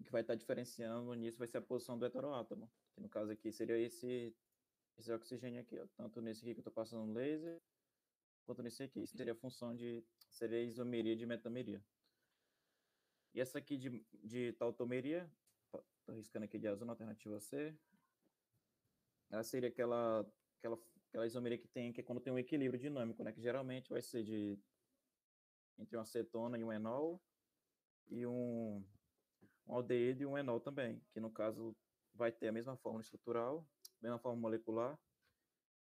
O que vai estar diferenciando nisso vai ser a posição do heteroátomo, que no caso aqui seria esse, esse oxigênio aqui, ó, tanto nesse aqui que eu estou passando laser, quanto nesse aqui. Isso seria a função de, seria isomeria de metameria. E essa aqui de, de tautomeria, estou riscando aqui de azul na alternativa C, ela seria aquela, aquela, aquela isomeria que tem, que é quando tem um equilíbrio dinâmico, né? Que geralmente vai ser de entre uma acetona e um enol, e um, um aldeído e um enol também, que no caso vai ter a mesma fórmula estrutural, mesma fórmula molecular,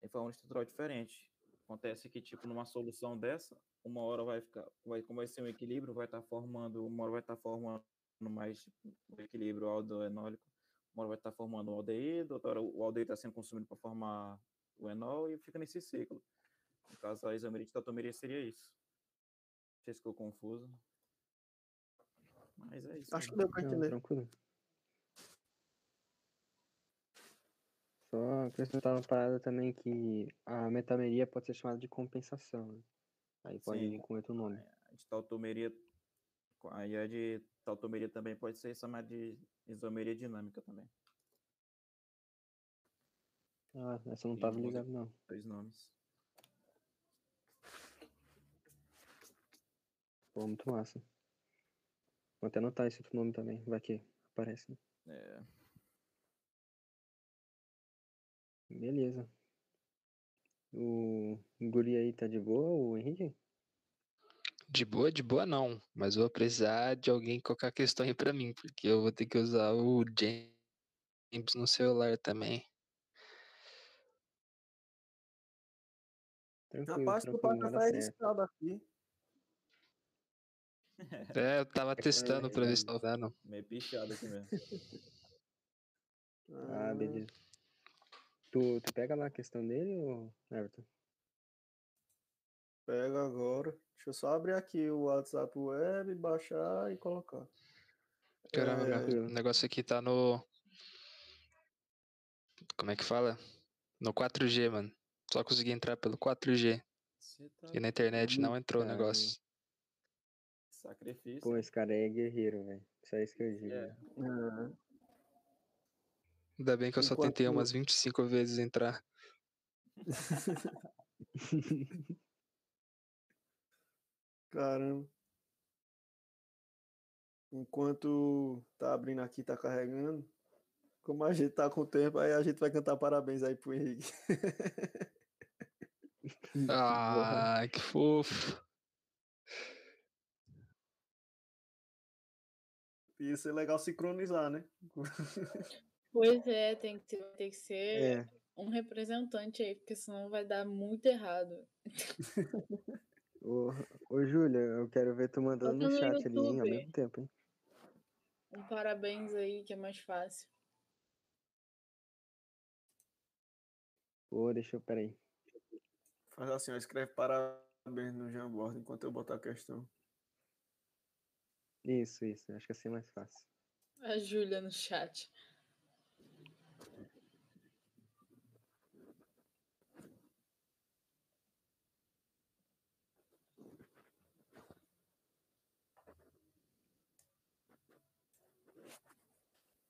e fórmula estrutural diferente. Acontece que, tipo, numa solução dessa, uma hora vai ficar, vai, como vai ser um equilíbrio, vai estar tá formando, uma hora vai estar tá formando mais tipo, o equilíbrio aldoenólico, uma hora vai estar tá formando o aldeído, outra hora o aldeído está sendo consumido para formar o enol e fica nesse ciclo. No caso, a isomeria de tautomeria seria isso. Não sei se ficou confuso. Mas é isso. Acho que deu para entender. tranquilo. Só acrescentar uma parada também que a metameria pode ser chamada de compensação. Né? Aí pode Sim. vir com outro nome. A de tautomeria, aí a de tautomeria também pode ser chamada de isomeria dinâmica também. Ah, essa não E tava usa- ligado não. Dois nomes. Pô, muito massa. Vou até anotar esse outro nome também, vai que aparece. Né? É, Beleza. O guri aí tá de boa, o Henrique? De boa, de boa não. Mas vou precisar de alguém colocar questão aí pra mim, porque eu vou ter que usar o James no celular também. Tranquilo, Rapaz, tu tá tá certo. arriscado aqui. É, eu tava testando pra ver se tava dando. meio pichado aqui mesmo. Ah, beleza. Tu, tu pega lá a questão dele, ou Everton? Pega agora. Deixa eu só abrir aqui o WhatsApp web, baixar e colocar. Caramba, É, meu, o negócio aqui tá no. Como é que fala? No 4G, mano. Só consegui entrar pelo 4G. Você tá E na internet não entrou o negócio. sacrifício. Pô, esse cara aí é guerreiro, velho. Só isso que eu digo. É, é, Ainda bem que eu só tentei umas 25 vezes entrar. Caramba. Enquanto tá abrindo aqui, tá carregando. Como a gente tá com tempo, aí a gente vai cantar parabéns aí pro Henrique. Ah, que fofo. Ia ser legal sincronizar, né? Pois é, tem que ser, tem que ser É, um representante aí, porque senão vai dar muito errado. ô, ô Júlia, eu quero ver tu mandando no chat ali, hein, ao YouTube. mesmo tempo, hein? Um parabéns aí, que é mais fácil. Pô, deixa eu, peraí. Faz assim, ó, escreve parabéns no Jamboard enquanto eu botar a questão. Isso, isso, acho que assim é mais fácil. A Júlia no chat.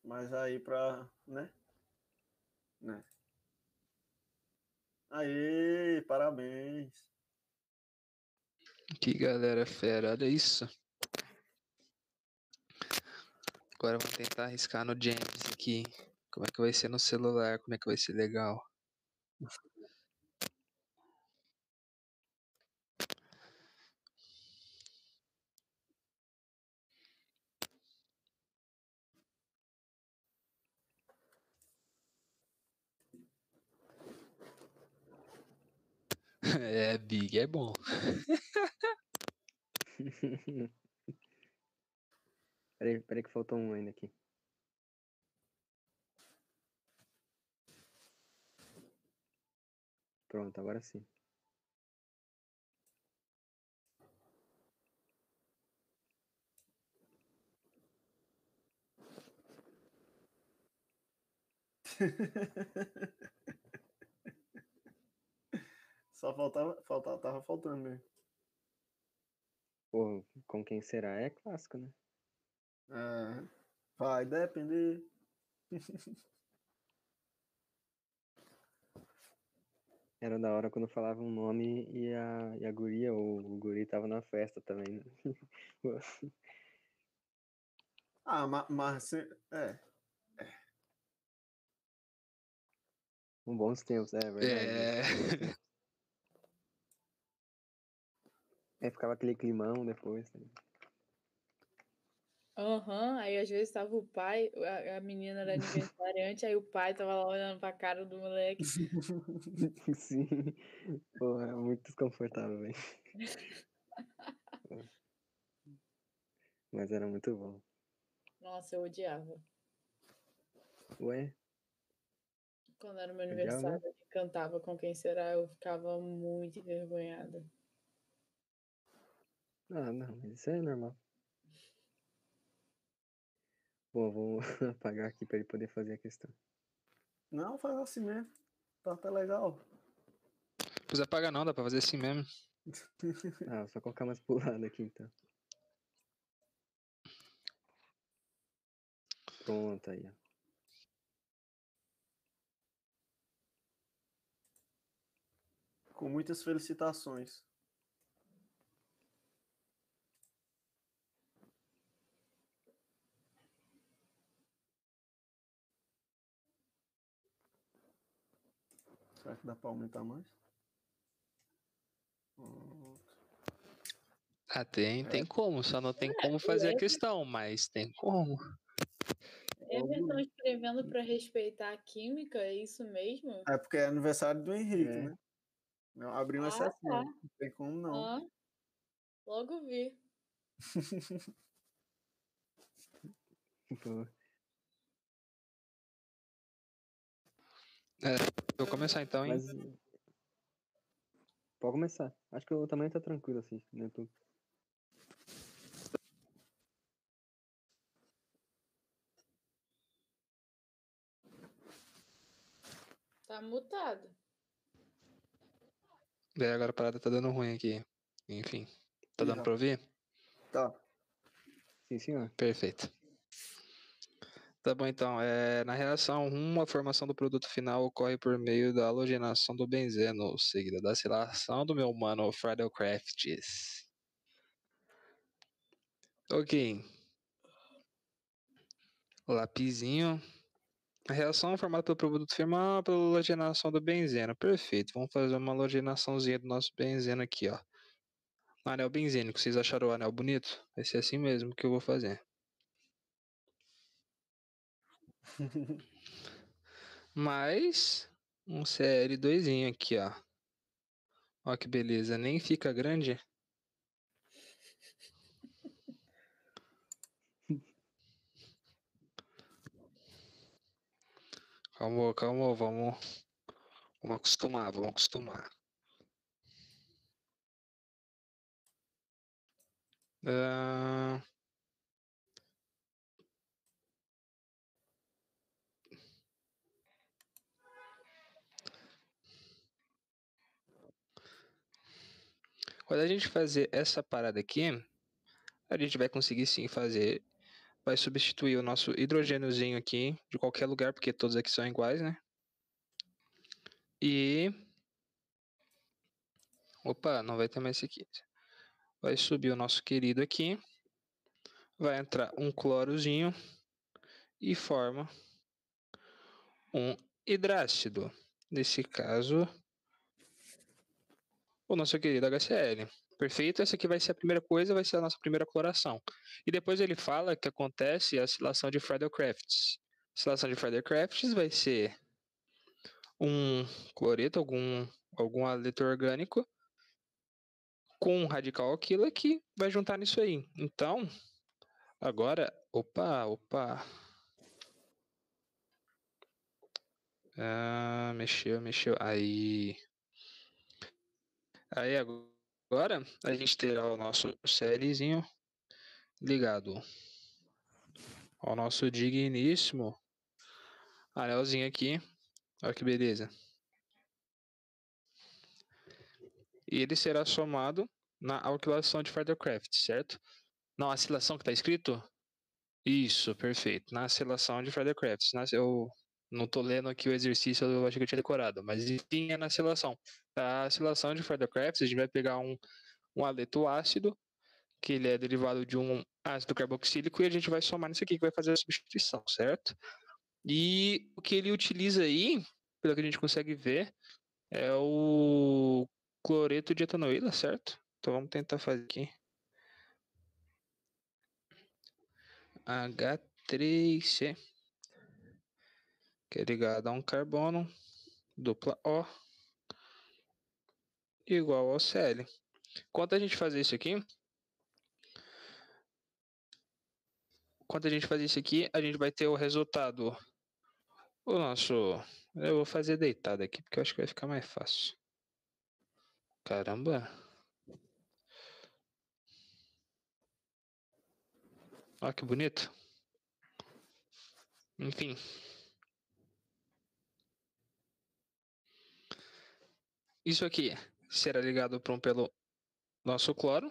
Mas aí pra, né? Né? Aê, parabéns. Que galera fera, olha isso. Agora vamos tentar arriscar no James aqui. Como é que vai ser no celular? Como é que vai ser legal? É, Big é bom. Peraí, peraí que faltou um ainda aqui. Pronto, agora sim. Só faltava, faltava, tava faltando mesmo. Pô, com quem será? É clássico, né? É, Vai depender. Era da hora quando falava um nome e a, e a guria ou o guri tava na festa também. né? Ah, ma- mas, se- é. Um bons tempos, é verdade. É. É, ficava aquele climão depois. né? Aham, aí às vezes tava o pai, a, a menina era aniversariante, aí o pai tava lá olhando pra cara do moleque. Sim. Porra, é muito desconfortável, velho. Mas era muito bom. Nossa, eu odiava. Ué? Quando era meu aniversário, ele cantava com quem será, eu ficava muito envergonhada. Ah, não, mas isso é normal. Bom, vou apagar aqui pra ele poder fazer a questão. Não, faz assim mesmo. Tá até legal. Não precisa pagar não, dá pra fazer assim mesmo. Ah, só colocar mais pro lado aqui então. Pronto aí, ó. Com muitas felicitações. Será que dá pra aumentar mais? Ah, tem, tem como, só não tem como fazer a questão, mas tem como. Emerson escrevendo pra respeitar a química, é isso mesmo? É porque é aniversário do Henrique, É. né? Não, abri uma Ah, exceção. tá. Não tem como não. Ah, logo vi. Pô, Vou começar então, hein? Mas. Pode começar. Acho que o tamanho tá tranquilo assim, né? Tu- Tá mutado. É, agora a parada tá dando ruim aqui. Enfim. Tá dando pra ouvir? Tá. Sim, senhor. Perfeito. Tá bom, então. É, na reação 1, a formação do produto final ocorre por meio da halogenação do benzeno, seguida da acilação do meu mano Friedel Crafts. Ok. Lapizinho. A reação formada pelo produto final pela halogenação do benzeno. Perfeito. Vamos fazer uma halogenaçãozinha do nosso benzeno aqui, ó. Anel benzênico. Vocês acharam o anel bonito? Vai ser assim mesmo que eu vou fazer. Mais um CL2zinho aqui, ó. Ó que beleza, nem fica grande. Calma, calma, vamos, vamos acostumar, vamos acostumar. Ah, Quando a gente fazer essa parada aqui, a gente vai conseguir sim fazer. Vai substituir o nosso hidrogêniozinho aqui de qualquer lugar, porque todos aqui são iguais, né? E. Opa, não vai ter mais esse aqui. Vai subir o nosso querido aqui. Vai entrar um clorozinho e forma um hidrácido. Nesse caso, o nosso querido HCl. Perfeito? Essa aqui vai ser a primeira coisa, vai ser a nossa primeira cloração. E depois ele fala que acontece a acilação de Friedel-Crafts. A acilação de Friedel-Crafts vai ser um cloreto, algum, algum haleto orgânico, com um radical alquila que vai juntar nisso aí. Então, agora, opa, opa. Ah, mexeu, mexeu. Aí. Aí agora a gente terá o nosso CLzinho ligado ao nosso digníssimo anelzinho aqui. Olha que beleza. E ele será somado na alquilação de Firecraft, certo? Não, a acilação que está escrito? Isso, perfeito. Na selação de. Na, eu não tô lendo aqui o exercício, eu acho que eu tinha decorado, mas enfim, é na selação. A selação de Friday Crafts, a gente vai pegar um, um aleto ácido, que ele é derivado de um ácido carboxílico, e a gente vai somar nisso aqui, que vai fazer a substituição, certo? E o que ele utiliza aí, pelo que a gente consegue ver, é o cloreto de etanoíla, certo? Então vamos tentar fazer aqui. H3C, que é ligado a um carbono, dupla O, igual ao Cl. Enquanto a gente fazer isso aqui, enquanto a gente fazer isso aqui, a gente vai ter o resultado. O nosso. Eu vou fazer deitado aqui, porque eu acho que vai ficar mais fácil. Caramba. Olha que bonito. Enfim. Isso aqui será ligado para um pelo nosso cloro.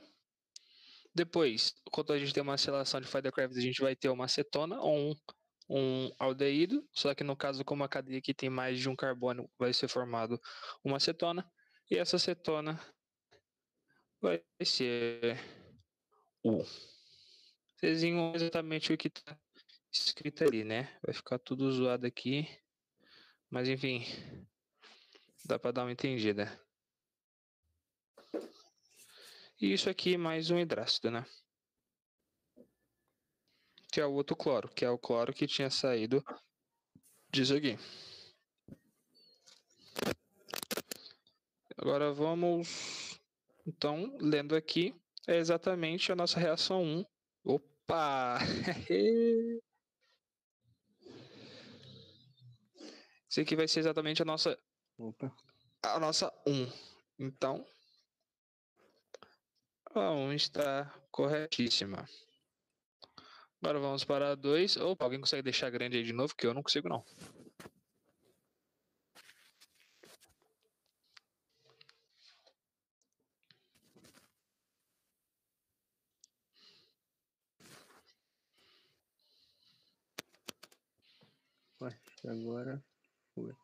Depois, quando a gente tem uma selação de Firecraft, a gente vai ter uma acetona ou um, um aldeído. Só que no caso, como a cadeia aqui tem mais de um carbono, vai ser formado uma acetona. E essa acetona vai ser o viram exatamente o que está escrito ali, né? Vai ficar tudo zoado aqui. Mas enfim, dá para dar uma entendida. E isso aqui mais um hidrácido, né? Que é o outro cloro, que é o cloro que tinha saído disso aqui. Agora vamos, então, lendo aqui, é exatamente a nossa reação 1 Opa! Isso aqui vai ser exatamente a nossa. Opa. A nossa 1. Então. A 1 está corretíssima. Agora vamos para a 2. Opa, alguém consegue deixar grande aí de novo? Que eu não consigo, não. agora foi.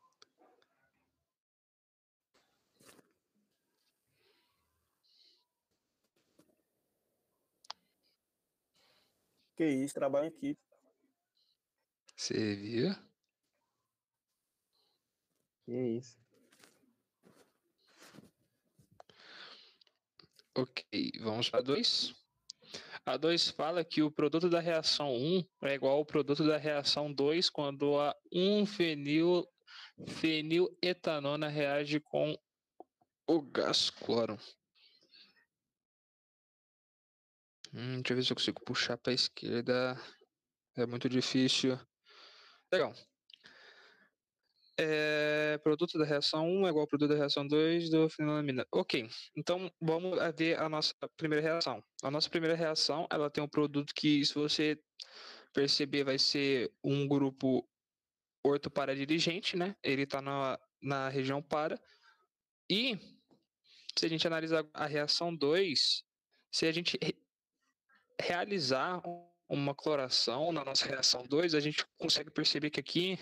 Que isso, trabalho em equipe. Você viu? E é isso. Ok, vamos para dois. A 2 fala que o produto da reação 1 é igual ao produto da reação 2 quando a 1-fenil feniletanona reage com o gás cloro. Hum, deixa eu ver se eu consigo puxar para a esquerda. É muito difícil. Legal. É, produto da reação 1 é igual ao produto da reação 2 do fenilamina. Ok, então vamos ver a nossa primeira reação. A nossa primeira reação, ela tem um produto que, se você perceber, vai ser um grupo ortoparadirigente, né? Ele está na, na região para. E, se a gente analisar a reação 2, se a gente realizar uma cloração na nossa reação 2, a gente consegue perceber que aqui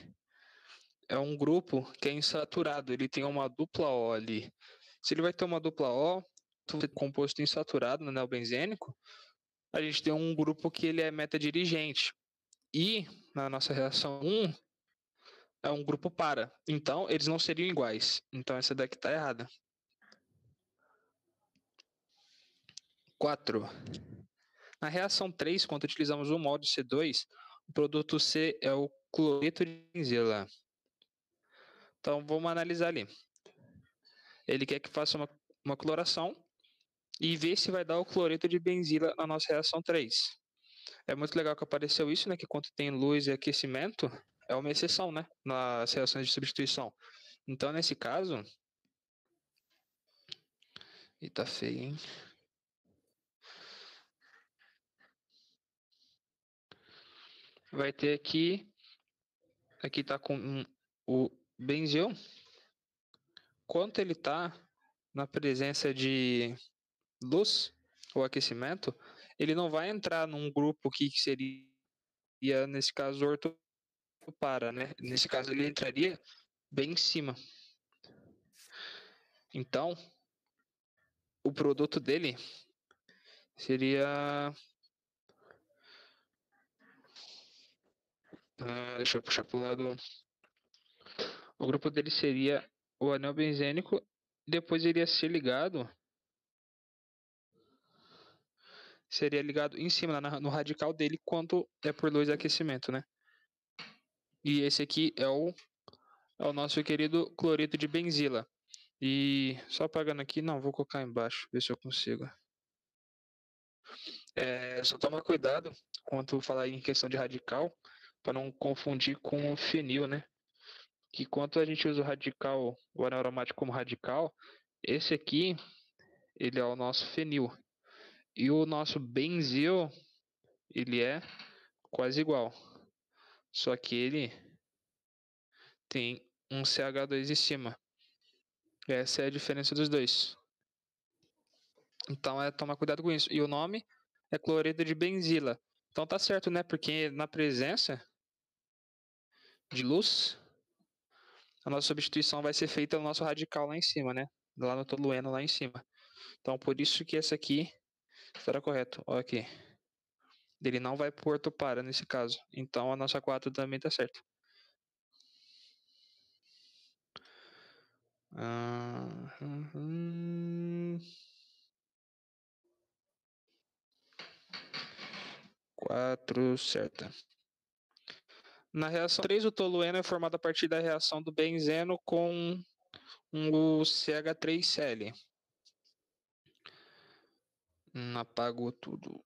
é um grupo que é insaturado, ele tem uma dupla O ali. Se ele vai ter uma dupla O, composto insaturado no anel benzênico, a gente tem um grupo que ele é metadirigente. E na nossa reação 1 é um grupo para. Então, eles não seriam iguais. Então essa daqui está errada. 4. Na reação 3, quando utilizamos o molde C2, o produto C é o cloreto de benzila. Então vamos analisar ali. Ele quer que faça uma, uma cloração e ver se vai dar o cloreto de benzila na nossa reação 3. É muito legal que apareceu isso, né? Que quando tem luz e aquecimento, é uma exceção, né? Nas reações de substituição. Então, nesse caso. E tá feio, hein? Vai ter aqui. Aqui tá com o benzil, quanto ele está na presença de luz ou aquecimento, ele não vai entrar num grupo que seria, nesse caso, orto para, né? Nesse caso, ele entraria bem em cima. Então, o produto dele seria. Ah, deixa eu puxar para o lado. O grupo dele seria o anel benzênico, depois iria ser ligado. Seria ligado em cima, no radical dele, quanto é por luz de aquecimento, né? E esse aqui é o, é o nosso querido cloreto de benzila. E só apagando aqui, não, vou colocar embaixo, ver se eu consigo. É, só toma cuidado quando falar em questão de radical, para não confundir com o fenil, né? Que quando a gente usa o radical, o anel aromático como radical, esse aqui, ele é o nosso fenil. E o nosso benzil, ele é quase igual. Só que ele tem um CH2 em cima. Essa é a diferença dos dois. Então é tomar cuidado com isso. E o nome é cloreto de benzila. Então tá certo, né? Porque na presença de luz, a nossa substituição vai ser feita no nosso radical lá em cima, né? Lá no tolueno lá em cima. Então por isso que esse aqui estará correto. Olha aqui. Ele não vai por para nesse caso. Então a nossa 4 também está certo. Ah, hum, Quatro, certa. Na reação 3, o tolueno é formado a partir da reação do benzeno com o CH3Cl. Hum, apagou tudo.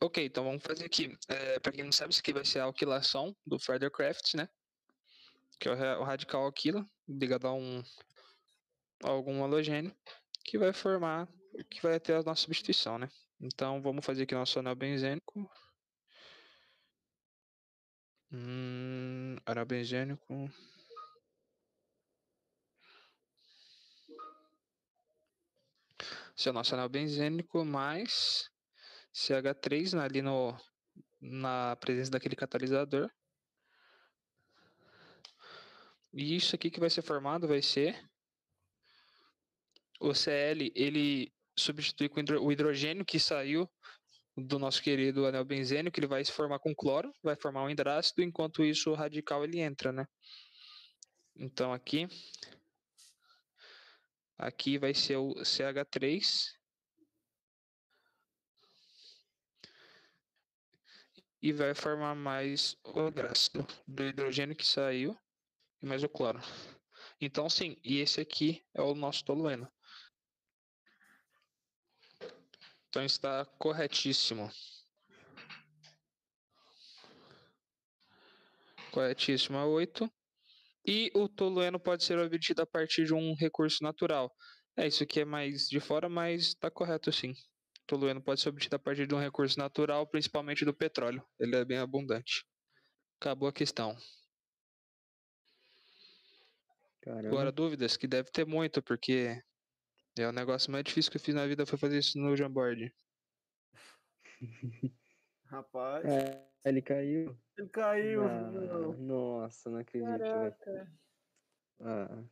Ok, então vamos fazer aqui. É, para quem não sabe, isso aqui vai ser a alquilação do Furthercraft, né? Que é o, radical alquila, ligado a um algum halogênio, que vai formar, que vai ter a nossa substituição, né? Então vamos fazer aqui nosso anel benzênico. Hum, anel benzênico. Esse é o nosso anel benzênico mais CH3 né, ali no, na presença daquele catalisador. E isso aqui que vai ser formado vai ser o Cl, ele substitui o hidrogênio que saiu do nosso querido anel benzênio, que ele vai se formar com cloro, vai formar um hidrácido, enquanto isso o radical ele entra, né? Então aqui aqui vai ser o CH3 e vai formar mais o hidrácido do hidrogênio que saiu e mais o cloro. Então, sim, e esse aqui é o nosso tolueno. Então está corretíssimo. Corretíssimo a 8. E o tolueno pode ser obtido a partir de um recurso natural. É, isso aqui é mais de fora, mas está correto sim tolueno pode ser obtido a partir de um recurso natural, principalmente do petróleo. Ele é bem abundante. Acabou a questão. Caramba. Agora, dúvidas? Que deve ter muito, porque é o negócio mais difícil que eu fiz na vida foi fazer isso no Jamboard. Rapaz. É, ele caiu. Ele caiu. Ah, nossa, não acredito. Caraca. Ah,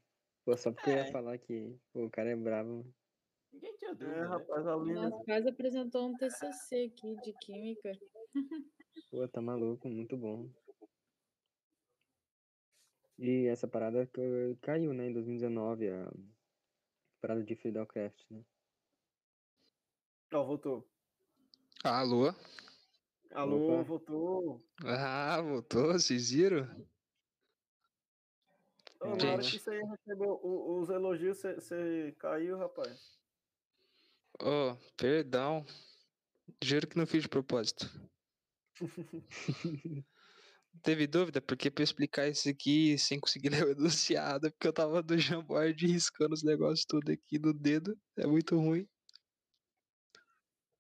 pô, só porque eu É. ia falar que pô, o cara é bravo. Ninguém tinha É, dúvida, né? rapaz, a Lina. Nossa, quase apresentou um TCC aqui de química. Pô, tá maluco, muito bom. E essa parada ca- caiu, né, em 2019, a parada de Fidelcraft, né? Ó, voltou. Alô? Alô, Opa. voltou. Ah, voltou, vocês viram? Ô, na hora que você recebeu os elogios, você- você caiu, rapaz. Oh, perdão. Juro que não fiz de propósito. Teve dúvida? Porque pra eu explicar isso aqui sem conseguir ler o enunciado, é porque eu tava no Jamboard riscando os negócios tudo aqui no dedo. É muito ruim.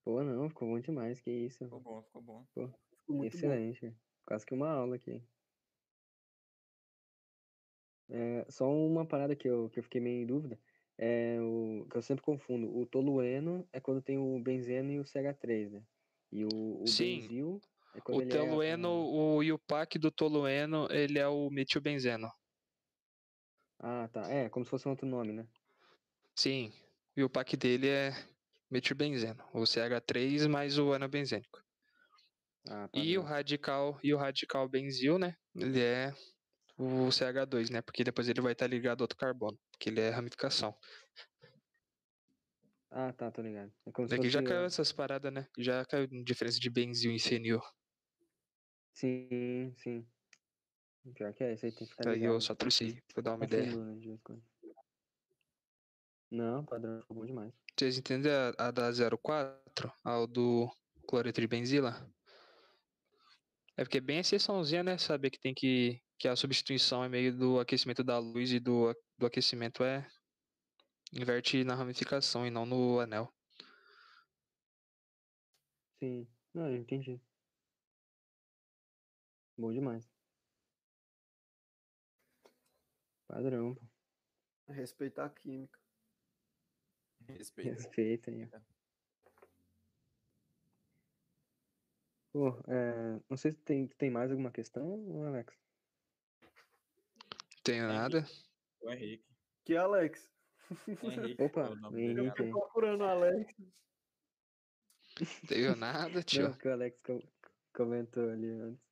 Pô, não, ficou bom demais, que isso. Ficou bom, ficou bom. Ficou muito bom. Excelente. Quase que uma aula aqui. É, só uma parada que eu, que eu fiquei meio em dúvida. É o que eu sempre confundo. O tolueno é quando tem o benzeno e o CH3, né? E o, o Sim. benzil é O é tolueno, a- o Yupac do tolueno, ele é o metilbenzeno. Ah, tá. É, como se fosse um outro nome, né? Sim, o Yupac dele é metilbenzeno. O CH3 mais o anabenzênico. Ah, E o padrão. radical, e o radical benzil, né? Ele é o CH2, né? Porque depois ele vai estar ligado a outro carbono, porque ele é ramificação. Ah, tá, tô ligado. É como Daqui já caiu essas paradas, né? Já caiu diferença de benzil e fenil. Sim, sim. Pior que é, isso aí tem que ficar Aí ligado. eu só trouxe aí pra dar uma ideia. Né. Não, padrão, ficou bom demais. Vocês entendem a, a da 04? A do cloreto de benzila? É porque é bem exceçãozinha, né? Saber que tem que. que a substituição é meio do aquecimento da luz e do, do aquecimento é. inverte na ramificação e não no anel. Sim. Não, eu entendi. Bom demais. Padrão, pô. Respeitar a química. Respeito. Respeita aí, ó. Pô, é, não sei se tem, tem mais alguma questão, Alex. Tenho nada. O Henrique. Que Alex? Henrique. Opa, é o nome o dele, Henrique cara. aí. Procurando o Alex. Tenho nada, tio. Não, que o Alex com- comentou ali antes.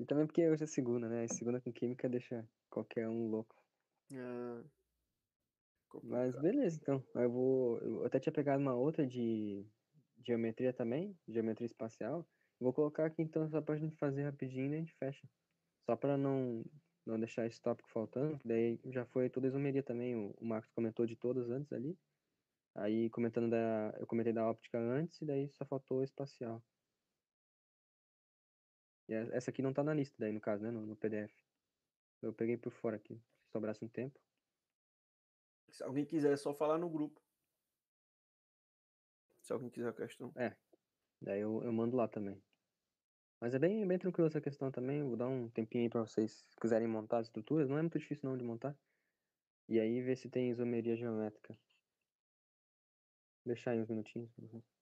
E também porque hoje é segunda, né? E segunda com química deixa qualquer um louco. Ah, Mas beleza, então. Eu vou. Eu até tinha pegado uma outra de geometria também, geometria espacial. Vou colocar aqui então só pra gente fazer rapidinho e a gente fecha. Só pra não, não deixar esse tópico faltando, daí já foi toda a isomeria também. O, o Marcos comentou de todas antes ali. Aí comentando da. Eu comentei da óptica antes e daí só faltou o espacial. Essa aqui não tá na lista daí, no caso, né? No, no PDF. Eu peguei por fora aqui, se sobrasse um tempo. Se alguém quiser, é só falar no grupo. Se alguém quiser a questão. Daí eu, eu mando lá também. Mas é bem, bem tranquilo essa questão também. Vou dar um tempinho aí pra vocês se quiserem montar as estruturas. Não é muito difícil não de montar. E aí ver se tem isomeria geométrica. Deixar aí uns minutinhos. pra vocês.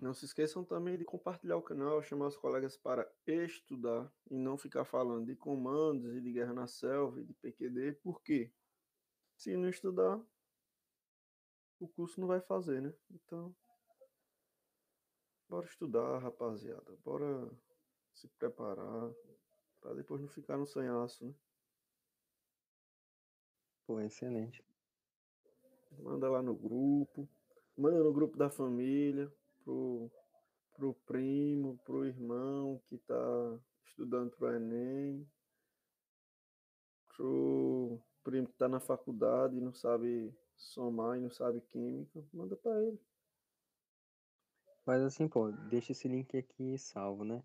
Não se esqueçam também de compartilhar o canal, chamar os colegas para estudar e não ficar falando de comandos e de guerra na selva e de PQD, por quê? Se não estudar, o curso não vai fazer, né? Então, bora estudar, rapaziada. Bora se preparar para depois não ficar no sanhaço, né? Pô, excelente. Manda lá no grupo, manda no grupo da família, pro, pro primo, pro irmão que está estudando pro Enem, pro primo que está na faculdade e não sabe somar e não sabe química, manda para ele. Faz assim, pô, deixa esse link aqui salvo, né?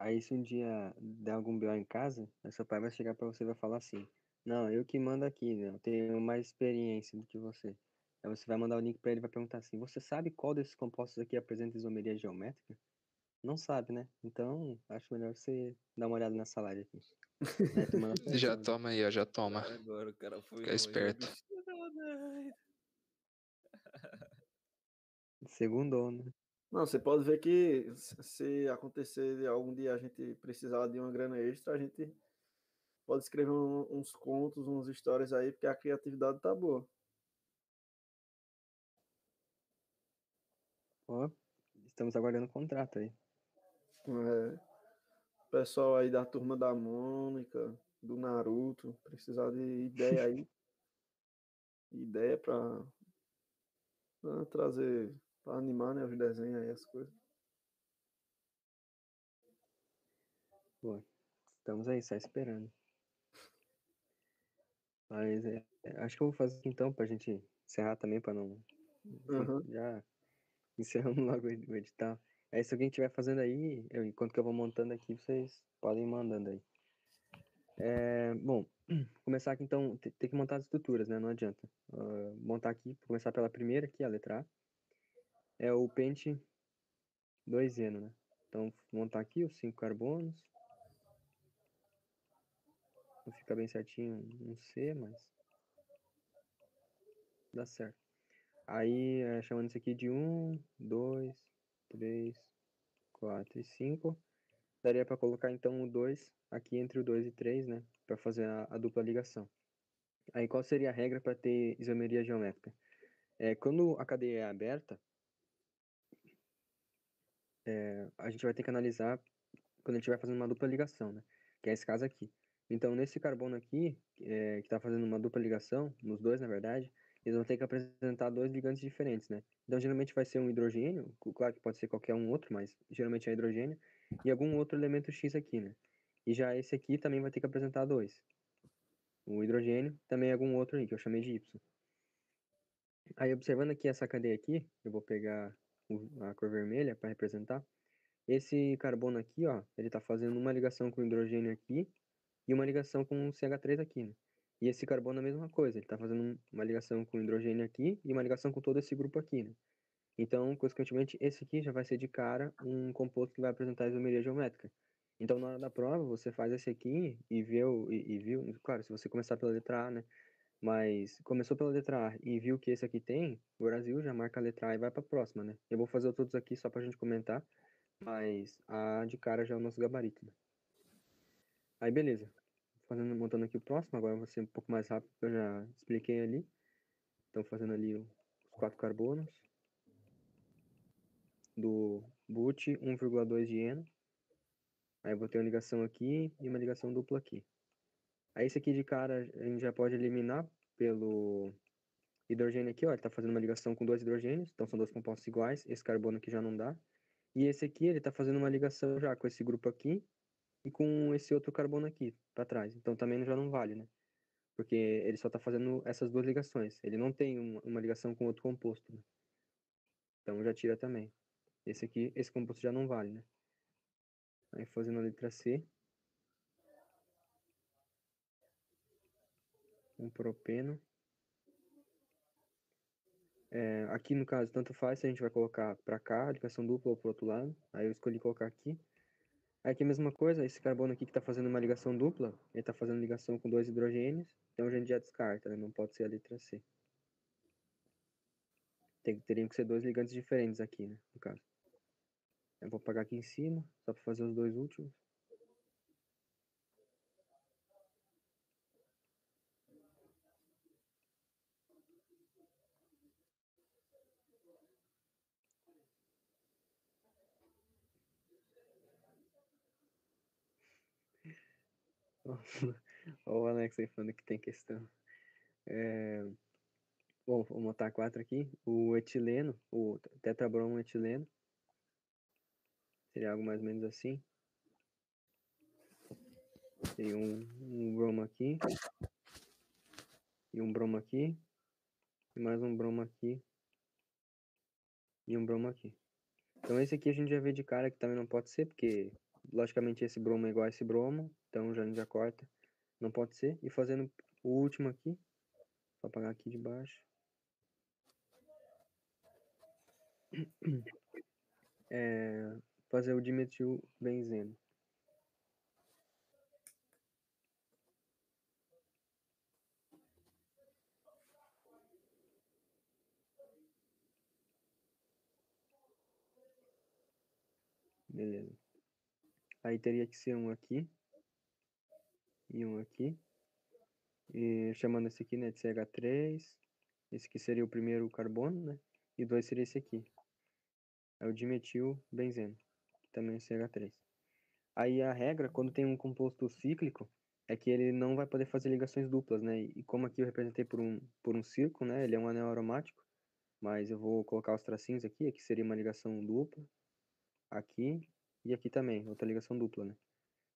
Aí se um dia der algum BO em casa, seu pai vai chegar pra você e vai falar assim, não, eu que mando aqui, né? Eu tenho mais experiência do que você. Aí você vai mandar o link pra ele e vai perguntar assim, você sabe qual desses compostos aqui apresenta isomeria geométrica? Não sabe, né? Então, acho melhor você dar uma olhada nessa live aqui. Ele, Já né? toma aí, ó, já toma. Agora o cara foi Fica esperto. Segundou, né? Não, você pode ver que se- acontecer de algum dia a gente precisar de uma grana extra, a gente pode escrever um- uns contos, uns histórias aí, porque a criatividade tá boa. Ó, estamos aguardando o contrato aí. É, pessoal aí da turma da Mônica, do Naruto, precisar de ideia aí. ideia pra, pra trazer, pra animar, né, os desenhos aí, as coisas. Pô, estamos aí, só esperando. Mas é, acho que eu vou fazer então pra gente encerrar também, pra não. Aham. Já encerramos logo o ed- o edital. Aí se alguém estiver fazendo aí, eu, enquanto que eu vou montando aqui, vocês podem ir mandando aí. É, bom, começar aqui então, te- tem que montar as estruturas, né? Não adianta. Ah, montar aqui, começar pela primeira aqui, a letra A. É o pente 2eno, né? Então, montar aqui os cinco carbonos. Não fica bem certinho um C, mas dá certo. Aí, é, chamando isso aqui de 1, 2, 3, 4 e 5. Daria para colocar então o 2 aqui entre o 2 e 3, né? Para fazer a, a dupla ligação. Aí, qual seria a regra para ter isomeria geométrica? É, quando a cadeia é aberta, é, a gente vai ter que analisar quando a gente vai fazendo uma dupla ligação, né? Que é esse caso aqui. Então, nesse carbono aqui, é, que está fazendo uma dupla ligação, nos dois, na verdade, eles vão ter que apresentar dois ligantes diferentes, né? Então, geralmente vai ser um hidrogênio, claro que pode ser qualquer um outro, mas geralmente é hidrogênio, e algum outro elemento X aqui, né? E já esse aqui também vai ter que apresentar dois. O hidrogênio, também algum outro aí, que eu chamei de Y. Aí, observando aqui essa cadeia aqui, eu vou pegar a cor vermelha para representar. Esse carbono aqui, ó, ele tá fazendo uma ligação com o hidrogênio aqui e uma ligação com o CH3 aqui, né? E esse carbono é a mesma coisa, ele tá fazendo um- uma ligação com o hidrogênio aqui e uma ligação com todo esse grupo aqui, né? Então, consequentemente, esse aqui já vai ser de cara um composto que vai apresentar isomeria geométrica. Então, na hora da prova, você faz esse aqui e vê o, e, e viu, claro, se você começar pela letra A, né? Mas começou pela letra A e viu que esse aqui tem, o Brasil já marca a letra A e vai para a próxima, né? Eu vou fazer todos aqui só pra gente comentar, mas a de cara já é o nosso gabarito, né? Aí, beleza. Fazendo, montando aqui o próximo, agora vai ser um pouco mais rápido, eu já expliquei ali. Então, fazendo ali os quatro carbonos do boot 1,2 de eno. Aí vou ter uma ligação aqui e uma ligação dupla aqui. Aí esse aqui de cara a gente já pode eliminar pelo hidrogênio aqui, ó. Ele tá fazendo uma ligação com dois hidrogênios, então são dois compostos iguais. Esse carbono aqui já não dá. E esse aqui, ele tá fazendo uma ligação já com esse grupo aqui e com esse outro carbono aqui para trás. Então também já não vale, né? Porque ele só tá fazendo essas duas ligações. Ele não tem uma, uma ligação com outro composto, né? Então já tira também. Esse aqui, esse composto já não vale, né? Aí fazendo a letra C. Um propeno. É, aqui no caso, tanto faz se a gente vai colocar para cá, ligação dupla ou pro outro lado. Aí eu escolhi colocar aqui. Aqui a mesma coisa, esse carbono aqui que está fazendo uma ligação dupla, ele está fazendo ligação com dois hidrogênios, então a gente já descarta, né? não pode ser a letra C. Tem, teriam que ser dois ligantes diferentes aqui, né, no caso. Eu vou apagar aqui em cima, só para fazer os dois últimos. Olha o Alex aí falando que tem questão. É, Bom, vou montar quatro aqui. O etileno, o tetrabromo etileno. Seria algo mais ou menos assim. Seria um, um bromo aqui. E um bromo aqui. E mais um bromo aqui. E um bromo aqui. Então esse aqui a gente já vê de cara que também não pode ser, porque logicamente esse bromo é igual a esse bromo. Então já a gente já corta. Não pode ser. E fazendo o último aqui. Vou apagar aqui de baixo. É, fazer o dimetilbenzeno. Beleza. Aí teria que ser um aqui. E um aqui. E chamando esse aqui, né, de CH3. Esse aqui seria o primeiro carbono, né? E dois seria esse aqui. É o dimetilbenzeno, que também é CH3. Aí a regra, quando tem um composto cíclico, é que ele não vai poder fazer ligações duplas, né? E como aqui eu representei por um, por um círculo, né? Ele é um anel aromático, mas eu vou colocar os tracinhos aqui, aqui seria uma ligação dupla, aqui e aqui também, outra ligação dupla, né?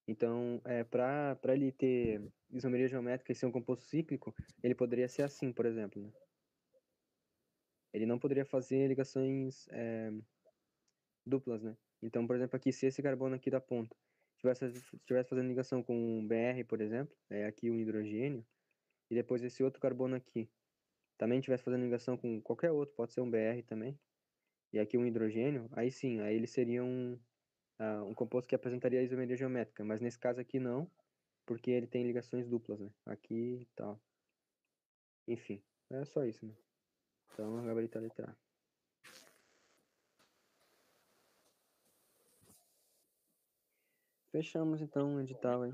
Então, é, para ele ter isomeria geométrica e ser um composto cíclico, ele poderia ser assim, por exemplo, né? Ele não poderia fazer ligações é, duplas, né? Então, por exemplo, aqui, se esse carbono aqui da ponta estivesse tivesse fazendo ligação com um BR, por exemplo, é aqui um hidrogênio, e depois esse outro carbono aqui também estivesse fazendo ligação com qualquer outro, pode ser um BR também, e aqui um hidrogênio, aí sim, aí ele seria um, uh, um composto que apresentaria a isomeria geométrica, mas nesse caso aqui não, porque ele tem ligações duplas, né? Aqui e tal. Enfim, é só isso, né? Então, gabarito a letra A. Fechamos então o edital aí.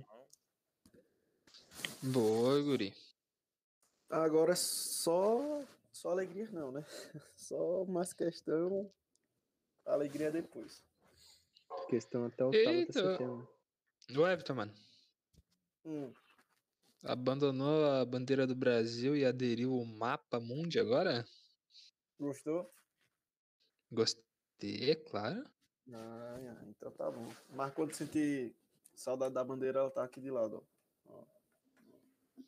Boa, Guri. Agora é só, só alegria não, né? Só mais questão, alegria depois. Questão até o Eita. O Everton, mano. Hum, Abandonou a bandeira do Brasil e aderiu o mapa mundi agora? gostou? Gostei, é claro. Ah, ah, então tá bom. Mas quando sentir saudade da bandeira, ela tá aqui de lado, ó.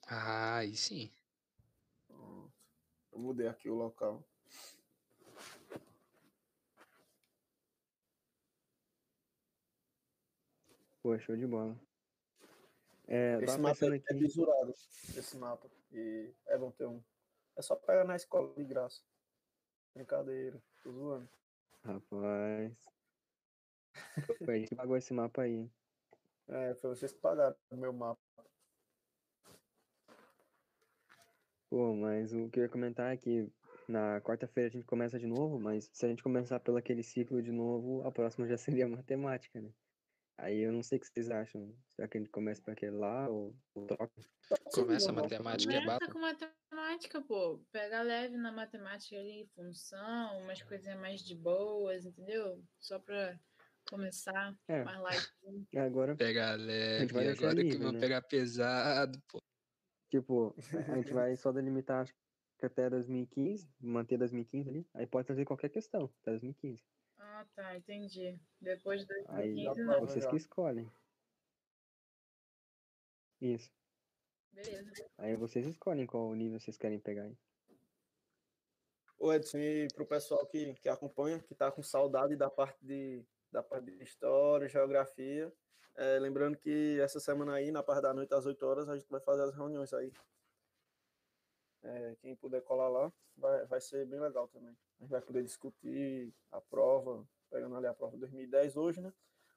Ah, aí sim. Pronto. Eu mudei aqui o local. Pô, show de bola. É, Esse mapa é, é aqui. visurado, esse mapa. E é bom ter um. É só pegar na escola de graça. Brincadeira, tô zoando. Rapaz. Foi a gente que pagou esse mapa aí. É, foi vocês que pagaram o meu mapa. Pô, mas o que eu ia comentar é que na quarta-feira a gente começa de novo, mas se a gente começar pelo aquele ciclo de novo, a próxima já seria matemática, né? Aí eu não sei o que vocês acham. Será que a gente começa para aquele lá ou, ou troca? Começa a matemática é Começa com matemática, pô. Pega leve na matemática ali, função, umas coisinhas mais de boas, entendeu? Só pra começar É. mais light. Agora, Pegar leve, agora que livre, vão né? pegar pesado, pô. tipo, a gente vai só delimitar acho que até 2015, manter 2015 ali. Aí pode trazer qualquer questão, até 2015. Ah, tá, entendi. Depois de Aí 2015, dá não. vocês que escolhem. Isso. Beleza. Aí vocês escolhem qual nível vocês querem pegar aí. Ô Edson, e pro pessoal que, que acompanha, que tá com saudade da parte de, da parte de história, geografia, é, lembrando que essa semana aí, na parte da noite, às 8 horas, a gente vai fazer as reuniões aí. É, quem puder colar lá, vai, vai ser bem legal também. A gente vai poder discutir a prova, pegando ali a prova 2010 hoje, né?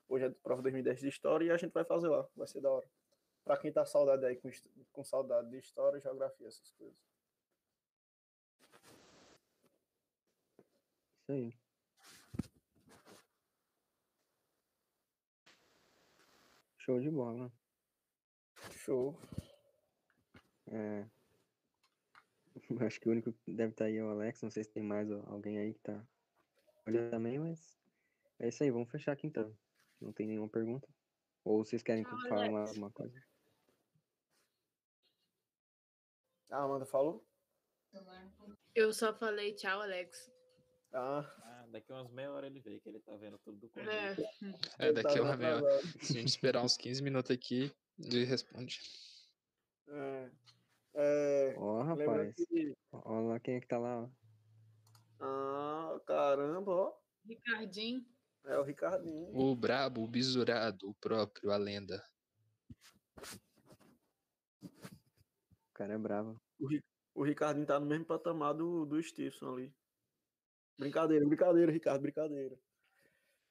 Hoje é a prova 2010 de história e a gente vai fazer lá, vai ser da hora. Pra quem tá saudade aí, com, com saudade de história, geografia, essas coisas. Isso aí. Show de bola. Show. É. Acho que o único que deve estar aí é o Alex. Não sei se tem mais al- alguém aí que tá olhando também, mas é isso aí. Vamos fechar aqui então. Não tem nenhuma pergunta? Ou vocês querem Tchau, falar Alex. mais alguma coisa? A Amanda falou? Eu só falei tchau, Alex. Ah, Ah, daqui umas meia hora ele vê que ele tá vendo tudo do começo. É, É, ele daqui uma meia hora. Se a gente esperar uns 15 minutos aqui, ele responde. É. É, Ó, rapaz. que. Ó lá quem é que tá lá, ó. Ah, caramba, ó. Ricardinho. É o Ricardinho. O brabo, o bisurado, o próprio, a lenda. O cara é bravo. O Ricardinho tá no mesmo patamar do, do Stevenson ali. Brincadeira, brincadeira, Ricardo, brincadeira.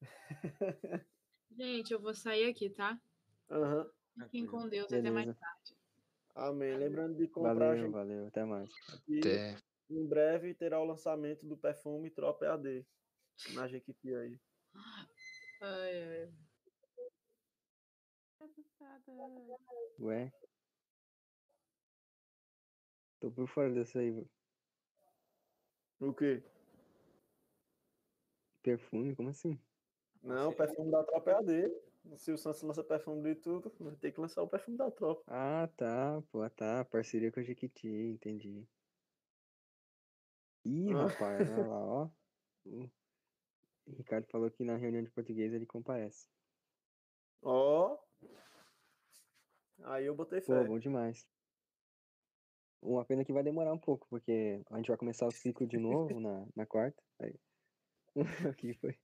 Gente, eu vou sair aqui, tá? Aham. Fiquem Tranquilo. com Deus. Até mais Beleza. tarde. Amém. Lembrando de comprar Valeu, gente, valeu. Até mais. que Até. em breve terá o lançamento do perfume Tropa EAD na Jequiti aí. Ai, ai. Ué? Tô por fora dessa aí. O quê? Perfume? Como assim? Não, o perfume da Tropa EAD. Se o Santos lança perfume de tudo, vai ter que lançar o perfume da Tropa. Ah, tá. Pô, tá. Parceria com a Jequiti, entendi. Ih, Ah. rapaz, olha lá, ó. O Ricardo falou que na reunião de português ele comparece. Ó. Aí eu botei Pô, fé. bom demais. Uma pena que vai demorar um pouco, porque a gente vai começar o ciclo de novo na, na quarta. Aí... Aqui foi.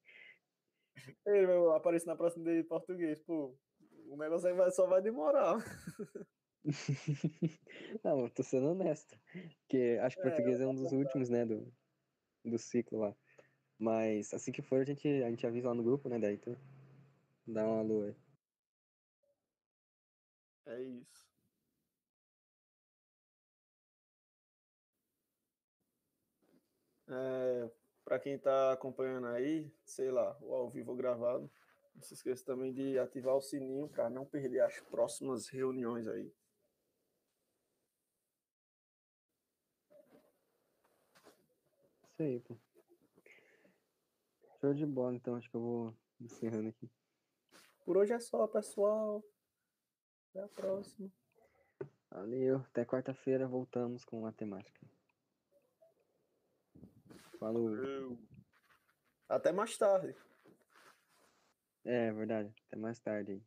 Ele vai aparecer na próxima de português, pô. O negócio aí vai- só vai demorar. Não, eu tô sendo honesto. Porque acho que É, português é um dos últimos, né, do, do ciclo lá. Mas assim que for, a gente, a gente avisa lá no grupo, né, daí tu dá uma aí. É isso. É, para quem tá acompanhando aí, sei lá, o ao vivo ou gravado, não se esqueça também de ativar o sininho para não perder as próximas reuniões aí. Isso aí, pô. Show de bola, então. Acho que eu vou encerrando aqui. Por hoje é só, pessoal. Até a próxima. Valeu. Até quarta-feira voltamos com matemática. Falou. Até mais tarde. É, verdade. Até mais tarde.